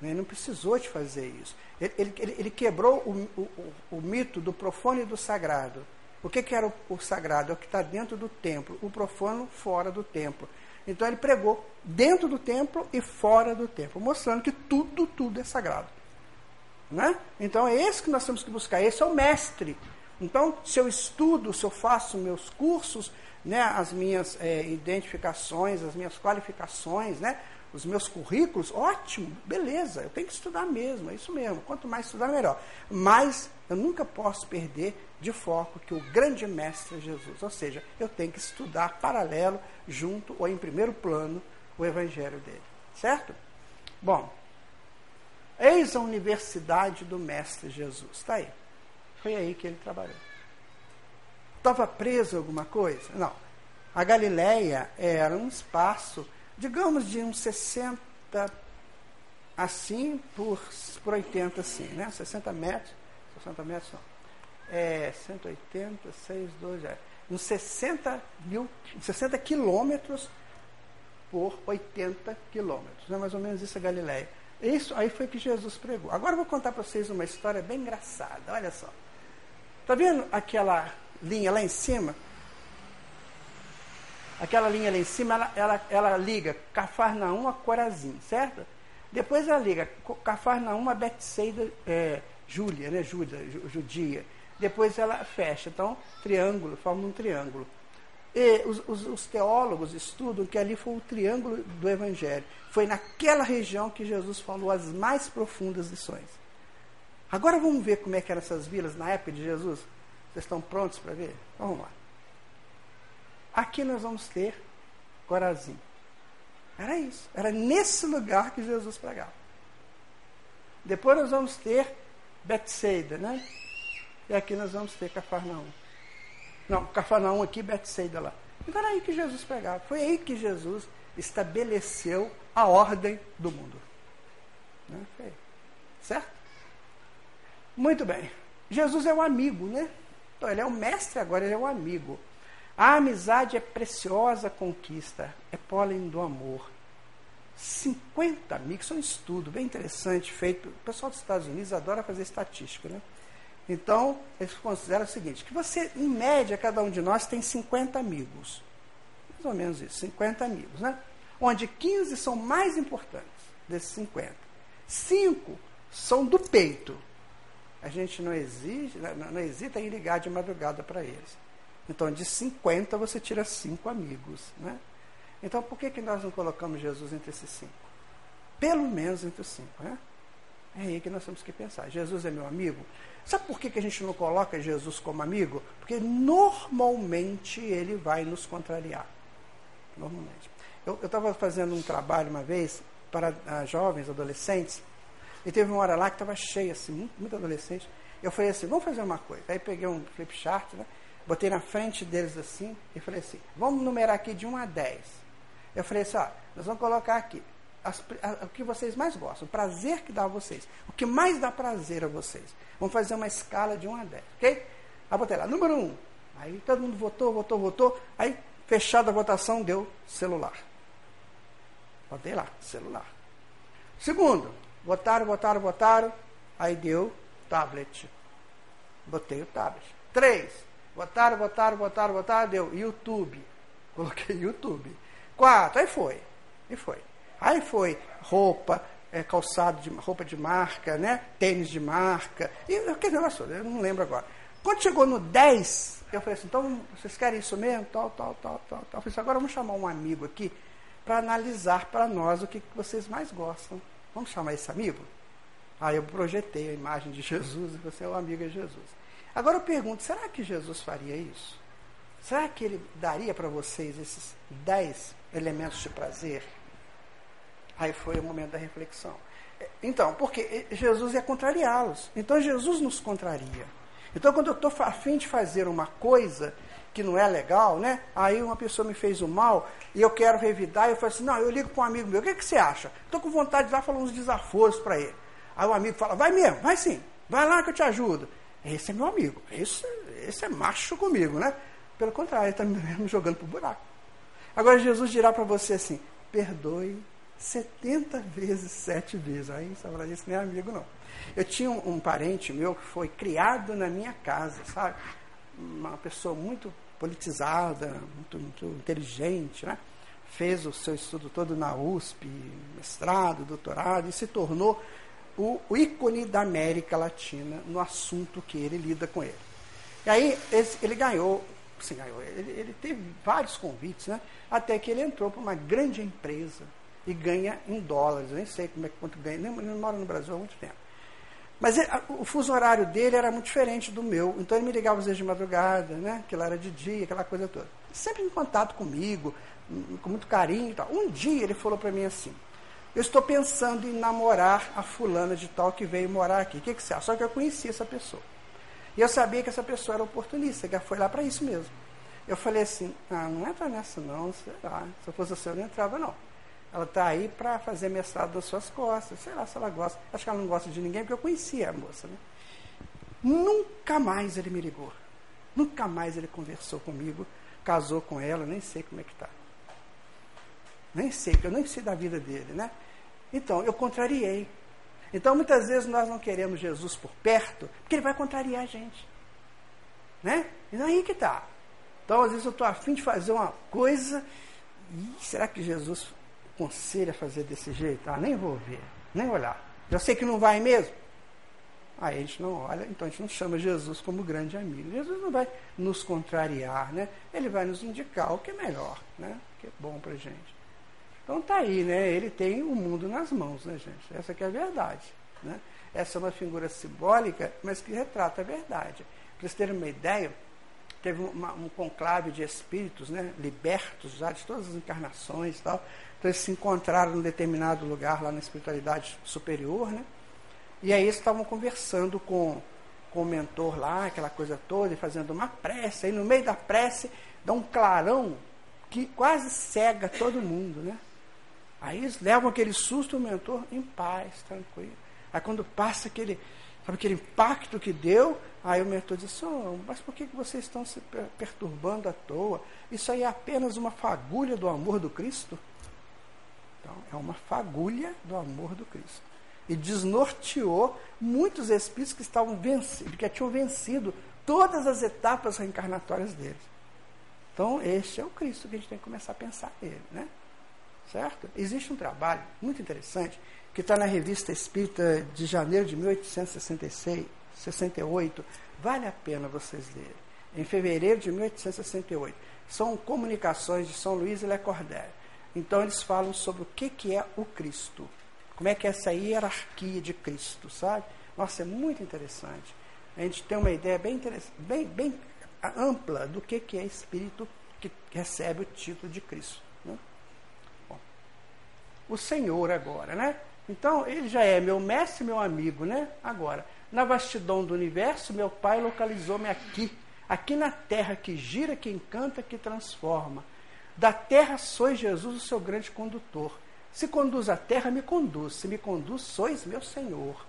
Né? Ele não precisou de fazer isso. Ele, ele, ele quebrou o, o, o, mito do profano e do sagrado. O que, que era o, o sagrado? É o que está dentro do templo, o profano fora do templo. Então ele pregou dentro do templo e fora do templo, mostrando que tudo, tudo é sagrado. Né? Então é esse que nós temos que buscar, esse é o mestre. Então, se eu estudo, se eu faço meus cursos, né, as minhas é, identificações, as minhas qualificações, né, os meus currículos, ótimo, beleza, eu tenho que estudar mesmo, é isso mesmo. Quanto mais estudar, melhor. Mas eu nunca posso perder de foco que o grande mestre é Jesus. Ou seja, eu tenho que estudar paralelo, junto ou em primeiro plano, o evangelho dele. Certo? Bom, eis a universidade do mestre Jesus. Está aí. Foi aí que ele trabalhou. Estava preso alguma coisa? Não. A Galileia era um espaço digamos de uns 60 assim por, por 80 assim, né? 60 metros, 60 metros não. É, 180, 6, 12, é. Uns 60 mil, 60 quilômetros por 80 quilômetros. Né? Mais ou menos isso é Galileia. Isso aí foi que Jesus pregou. Agora eu vou contar para vocês uma história bem engraçada. Olha só. Está vendo aquela linha lá em cima? Aquela linha lá em cima, ela, ela, ela liga Cafarnaum a Corazim, certo? Depois ela liga Cafarnaum a Betsaida, é, Júlia, né? Júlia, judia. Depois ela fecha. Então, triângulo, forma um triângulo. E os, os, os, teólogos estudam que ali foi o triângulo do Evangelho. Foi naquela região que Jesus falou as mais profundas lições. Agora vamos ver como é que eram essas vilas na época de Jesus. Vocês estão prontos para ver? Vamos lá. Aqui nós vamos ter Corazim. Era isso. Era nesse lugar que Jesus pregava. Depois nós vamos ter Betsaida, né? E aqui nós vamos ter Cafarnaum. Não, Cafarnaum aqui, Betsaida lá. Então era aí que Jesus pregava. Foi aí que Jesus estabeleceu a ordem do mundo. Né? Foi Certo? Muito bem. Jesus é um amigo, né? Então ele é o mestre, agora ele é um amigo. A amizade é preciosa conquista, é pólen do amor. 50 amigos, é um estudo bem interessante feito. O pessoal dos Estados Unidos adora fazer estatística, né? Então, eles consideram o seguinte, que você, em média, cada um de nós tem 50 amigos. Mais ou menos isso, 50 amigos, né? Onde 15 são mais importantes desses 50. Cinco são do peito. A gente não exige, não, não hesita em ligar de madrugada para eles. Então, de 50 você tira cinco amigos, né? Então, por que, que nós não colocamos Jesus entre esses cinco? Pelo menos entre os cinco, né? É aí que nós temos que pensar. Jesus é meu amigo? Sabe por que, que a gente não coloca Jesus como amigo? Porque normalmente ele vai nos contrariar. Normalmente. Eu estava fazendo um trabalho uma vez para uh, jovens, adolescentes, e teve uma hora lá que estava cheia, assim, muito, muito adolescente. Eu falei assim, vamos fazer uma coisa. Aí peguei um flip chart, né? Botei na frente deles assim, e falei assim, vamos numerar aqui de 1 a 10. Eu falei assim, ó, nós vamos colocar aqui as, a, o que vocês mais gostam, o prazer que dá a vocês, o que mais dá prazer a vocês. Vamos fazer uma escala de 1 a 10, ok? Aí botei lá, número 1. Aí todo mundo votou, votou, votou. Aí, fechada a votação, deu celular. Botei lá, celular. Segundo, votaram, votaram, votaram. Aí deu tablet. Botei o tablet. Três, votaram, votaram, votaram, votaram, deu YouTube. Coloquei YouTube. Quatro, aí foi. E foi. Aí foi roupa, é, calçado de roupa de marca, né? tênis de marca, e aquele negócio, eu não lembro agora. Quando chegou no 10, eu falei assim, então vocês querem isso mesmo? Tal, tal, tal, tal, tal. Eu falei assim, agora vamos chamar um amigo aqui para analisar para nós o que vocês mais gostam. Vamos chamar esse amigo? Aí eu projetei a imagem de Jesus e você é o amigo de Jesus. Agora eu pergunto, será que Jesus faria isso? Será que ele daria para vocês esses 10 elementos de prazer? Aí foi o momento da reflexão. Então, porque Jesus ia contrariá-los. Então Jesus nos contraria. Então, quando eu estou a fim de fazer uma coisa que não é legal, né? Aí uma pessoa me fez o mal e eu quero revidar, eu falo assim, não, eu ligo para um amigo meu, o que, que você acha? Estou com vontade de dar falar uns desaforos para ele. Aí o amigo fala, vai mesmo, vai sim, vai lá que eu te ajudo. Esse é meu amigo, esse, esse é macho comigo, né? Pelo contrário, ele está me jogando para o buraco. Agora Jesus dirá para você assim, perdoe 70 vezes, sete vezes. Aí você fala, isso não é amigo, não. Eu tinha um, um, parente meu que foi criado na minha casa, sabe? Uma pessoa muito politizada, muito, muito inteligente, né? Fez o seu estudo todo na USP, mestrado, doutorado, e se tornou o, o ícone da América Latina no assunto que ele lida com ele. E aí ele, ele ganhou, sim, ganhou ele, ele teve vários convites, né? Até que ele entrou para uma grande empresa e ganha em dólares. Eu nem sei como é, quanto ganha, nem, moro no Brasil há muito tempo. Mas ele, o fuso horário dele era muito diferente do meu. Então ele me ligava às vezes de madrugada, né? Que lá era de dia, aquela coisa toda. Sempre em contato comigo, hum, com muito carinho e tal. Um dia ele falou para mim assim: Eu estou pensando em namorar a fulana de tal que veio morar aqui. O que, que você acha? Só que eu conhecia essa pessoa. E eu sabia que essa pessoa era oportunista, que foi lá para isso mesmo. Eu falei assim: Ah, não entra nessa não, sei lá. Se eu fosse você, eu não entrava não. Ela está aí para fazer mestrado das suas costas. Sei lá se ela gosta. Acho que ela não gosta de ninguém, porque eu conhecia a moça. Né? Nunca mais ele me ligou. Nunca mais ele conversou comigo. Casou com ela, nem sei como é que está. Nem sei, eu nem sei da vida dele, né? Então, eu contrariei. Então, muitas vezes nós não queremos Jesus por perto, porque ele vai contrariar a gente. Né? E aí que está. Então, às vezes eu estou afim de fazer uma coisa, e será que Jesus aconselha a fazer desse jeito? Ah, nem vou ver, nem olhar. Já sei que não vai mesmo. Aí a gente não olha, então a gente não chama Jesus como grande amigo. Jesus não vai nos contrariar, né? Ele vai nos indicar o que é melhor, né? O que é bom para gente. Então tá aí, né? Ele tem o mundo nas mãos, né, gente? Essa que é a verdade, né? Essa é uma figura simbólica, mas que retrata a verdade. Para vocês terem uma ideia, teve uma, um conclave de espíritos, né? Libertos já de todas as encarnações e tal então eles se encontraram em um determinado lugar lá na espiritualidade superior, né? E aí eles estavam conversando com, com o mentor lá, aquela coisa toda, e fazendo uma prece. Aí no meio da prece dá um clarão que quase cega todo mundo, né? Aí eles levam aquele susto o mentor em paz, tranquilo. Aí quando passa aquele, sabe, aquele impacto que deu, aí o mentor diz, oh, mas por que vocês estão se perturbando à toa? Isso aí é apenas uma fagulha do amor do Cristo? Então, é uma fagulha do amor do Cristo. e desnorteou muitos espíritos que estavam vencidos, que tinham vencido todas as etapas reencarnatórias deles. Então, este é o Cristo que a gente tem que começar a pensar nele, né? Certo? Existe um trabalho muito interessante que está na revista Espírita de janeiro de 1866, 68. Vale a pena vocês lerem. Em fevereiro de 1868. São comunicações de São Luís e Le Cordaire. Então, eles falam sobre o que, que é o Cristo. Como é que é essa hierarquia de Cristo, sabe? Nossa, é muito interessante. A gente tem uma ideia bem, bem, bem ampla do que, que é espírito que recebe o título de Cristo. O Senhor agora, né? Então, ele já é meu mestre, meu amigo, né? Agora, na vastidão do universo, meu Pai localizou-me aqui, aqui na terra que gira, que encanta, que transforma. Da terra sois Jesus, o seu grande condutor. Se conduz a terra, me conduz. Se me conduz, sois meu Senhor.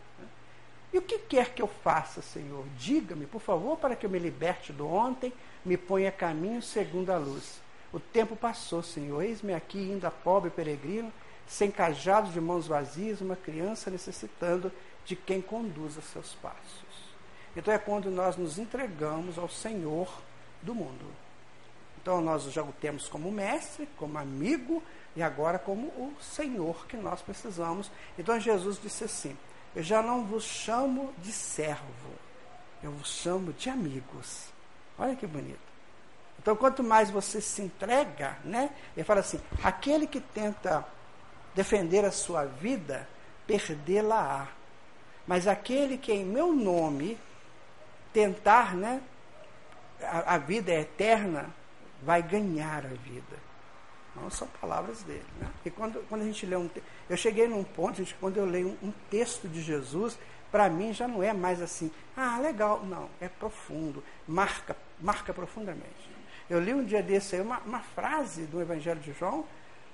E o que quer que eu faça, Senhor? Diga-me, por favor, para que eu me liberte do ontem, me ponha caminho segundo a luz. O tempo passou, Senhor. Eis-me aqui, ainda pobre peregrino, sem cajados de mãos vazias, uma criança necessitando de quem conduza seus passos. Então é quando nós nos entregamos ao Senhor do mundo. Então nós já o temos como mestre, como amigo, e agora como o Senhor que nós precisamos. Então Jesus disse assim: Eu já não vos chamo de servo, eu vos chamo de amigos. Olha que bonito. Então, quanto mais você se entrega, né? Ele fala assim: aquele que tenta defender a sua vida, perdê-la-á. Mas aquele que em meu nome tentar, né? A, a vida é eterna, vai ganhar a vida. Não são palavras dele. Né? E quando, quando a gente lê um Eu cheguei num ponto, gente, quando eu leio um, um texto de Jesus, para mim já não é mais assim, ah, legal. Não, é profundo, marca, marca profundamente. Eu li um dia desse aí uma, uma frase do Evangelho de João,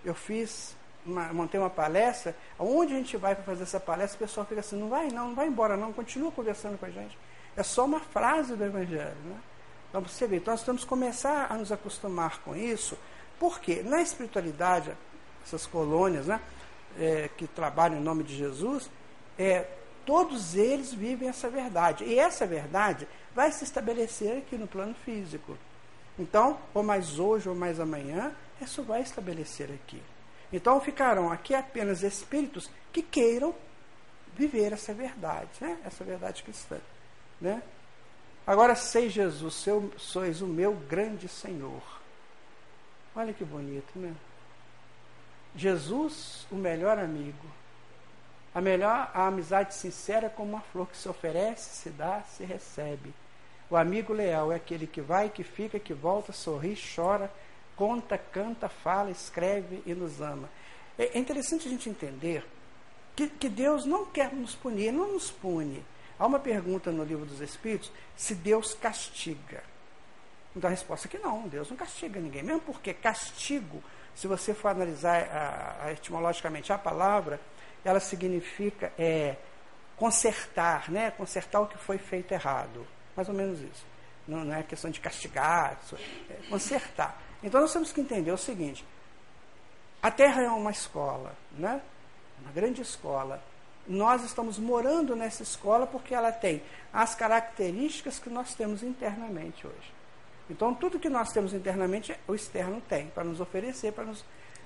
eu fiz, uma, montei uma palestra, onde a gente vai para fazer essa palestra, o pessoal fica assim, não vai não, não vai embora não, continua conversando com a gente. É só uma frase do Evangelho. Né? Então, você vê, então nós temos que começar a nos acostumar com isso, porque na espiritualidade, essas colônias né, é, que trabalham em nome de Jesus, é, todos eles vivem essa verdade. E essa verdade vai se estabelecer aqui no plano físico. Então, ou mais hoje ou mais amanhã, isso vai estabelecer aqui. Então ficarão aqui apenas espíritos que queiram viver essa verdade, né? essa verdade cristã. Né? Agora, sei Jesus, seu, sois o meu grande Senhor. Olha que bonito, né? Jesus, o melhor amigo. A melhor, a amizade sincera como uma flor que se oferece, se dá, se recebe. O amigo leal é aquele que vai, que fica, que volta, sorri, chora, conta, canta, fala, escreve e nos ama. É interessante a gente entender que, que Deus não quer nos punir, não nos pune. Há uma pergunta no livro dos Espíritos se Deus castiga. Então a resposta é que não, Deus não castiga ninguém. Mesmo porque castigo, se você for analisar a, a, etimologicamente a palavra, ela significa é, consertar, né? consertar o que foi feito errado. Mais ou menos isso. Não, não é questão de castigar, é consertar. Então nós temos que entender o seguinte: a Terra é uma escola, né? uma grande escola. Nós estamos morando nessa escola porque ela tem as características que nós temos internamente hoje. Então, tudo que nós temos internamente, o externo tem, para nos oferecer, para nos,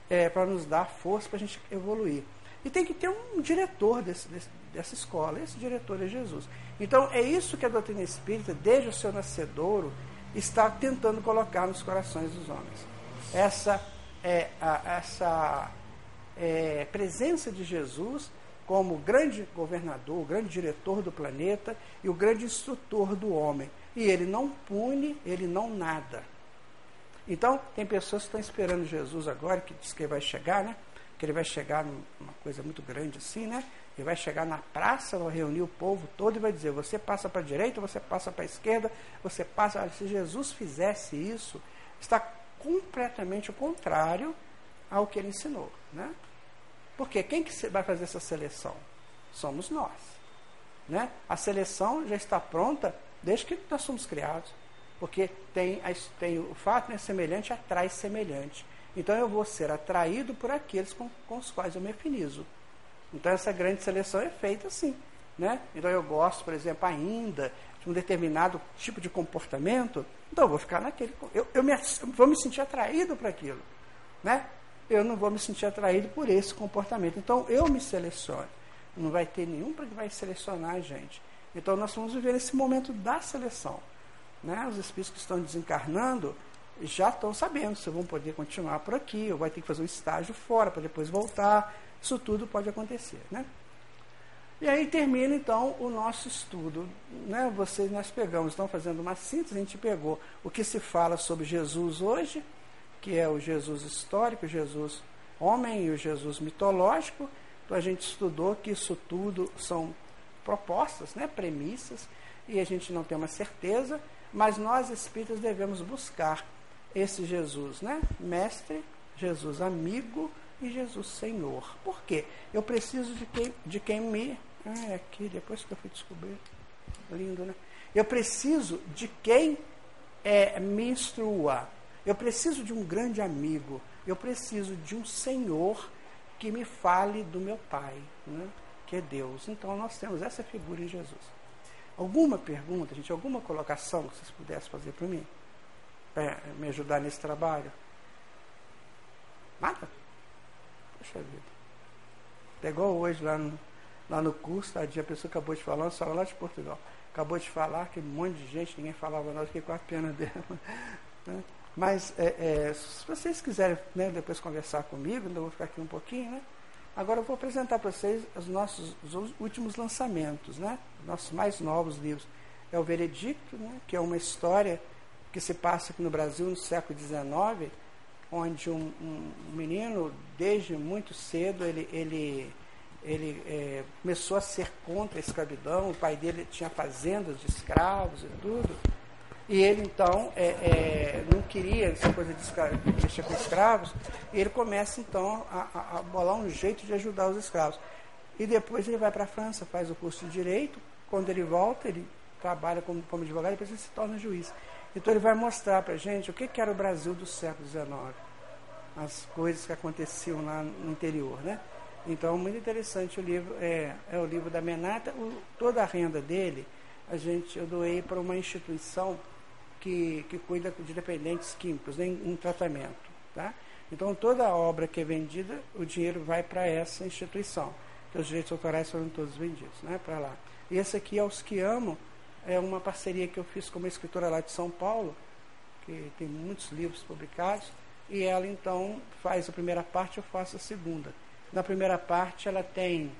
é, para nos dar força, para a gente evoluir. E tem que ter um diretor desse, desse, dessa escola, esse diretor é Jesus. Então, é isso que a doutrina espírita, desde o seu nascedouro, está tentando colocar nos corações dos homens. Essa, é, a, essa é, presença de Jesus como grande governador, o grande diretor do planeta e o grande instrutor do homem e ele não pune, ele não nada. Então, tem pessoas que estão esperando Jesus agora, que diz que ele vai chegar, né? Que ele vai chegar numa coisa muito grande assim, né? Ele vai chegar na praça, vai reunir o povo todo e vai dizer: você passa para a direita, você passa para a esquerda, você passa. Se Jesus fizesse isso, está completamente o contrário ao que ele ensinou, né? Porque quem que vai fazer essa seleção? Somos nós, né? A seleção já está pronta desde que nós somos criados. Porque tem, tem o fato né, semelhante atrai semelhante. Então eu vou ser atraído por aqueles com, com os quais eu me afinizo. Então essa grande seleção é feita assim. Né? Então eu gosto, por exemplo, ainda de um determinado tipo de comportamento, então eu vou ficar naquele. Eu, eu, me, eu vou me sentir atraído para aquilo. Né? Eu não vou me sentir atraído por esse comportamento. Então eu me seleciono. Não vai ter nenhum que vai selecionar a gente. Então nós vamos viver esse momento da seleção. Né? Os espíritos que estão desencarnando já estão sabendo se vão poder continuar por aqui, ou vai ter que fazer um estágio fora para depois voltar. Isso tudo pode acontecer. Né? E aí termina então o nosso estudo. Né? Vocês nós pegamos, estão fazendo uma síntese, a gente pegou o que se fala sobre Jesus hoje, que é o Jesus histórico, o Jesus homem e o Jesus mitológico. Então a gente estudou que isso tudo são propostas, né, premissas, e a gente não tem uma certeza, mas nós espíritas devemos buscar esse Jesus, né? Mestre, Jesus amigo e Jesus Senhor. Por quê? Eu preciso de quem, de quem me. Ah, é aqui, depois que eu fui descobrir. Lindo, né? Eu preciso de quem é, me instrua. Eu preciso de um grande amigo. Eu preciso de um Senhor que me fale do meu Pai. Né? que é Deus. Então nós temos essa figura em Jesus. Alguma pergunta, gente, alguma colocação que vocês pudessem fazer para mim? Para me ajudar nesse trabalho? Nada? Poxa vida. Pegou hoje lá no, lá no curso, a pessoa acabou de falar, só lá de Portugal. Acabou de falar que um monte de gente, ninguém falava nada, fiquei com a pena [laughs] dela. Né? Mas é, é, se vocês quiserem né, depois conversar comigo, ainda vou ficar aqui um pouquinho, né? Agora eu vou apresentar para vocês os nossos os últimos lançamentos, né? nossos mais novos livros. É o Veredicto, né? que é uma história que se passa aqui no Brasil no século XIX, onde um, um menino, desde muito cedo, ele, ele, ele é, começou a ser contra a escravidão, o pai dele tinha fazendas de escravos e tudo. E ele, então, é, é, não queria essa coisa de, mexer com escravos, e ele começa, então, a, a, bolar um jeito de ajudar os escravos. E depois ele vai para a França, faz o curso de Direito, quando ele volta, ele trabalha como, como advogado, e depois ele se torna juiz. Então ele vai mostrar para a gente o que, que era o Brasil do século XIX, as coisas que aconteciam lá no interior, né? Então, muito interessante o livro, é, é o livro da Menata, o, toda a renda dele, a gente, eu doei para uma instituição que, que cuida de dependentes químicos né, em, em tratamento. Tá? Então, toda a obra que é vendida, o dinheiro vai para essa instituição. Que os direitos autorais foram todos vendidos né, para lá. E esse aqui, Aos Que Amo, é uma parceria que eu fiz com uma escritora lá de São Paulo, que tem muitos livros publicados, e ela então faz a primeira parte, eu faço a segunda. Na primeira parte, ela tem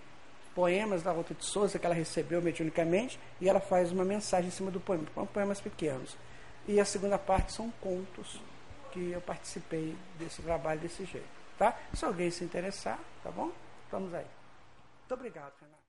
poemas da Rota de Souza que ela recebeu mediunicamente, e ela faz uma mensagem em cima do poema, poemas pequenos. E a segunda parte são contos que eu participei desse trabalho desse jeito. Tá? Se alguém se interessar, tá bom? Estamos aí. Muito obrigado, Renato.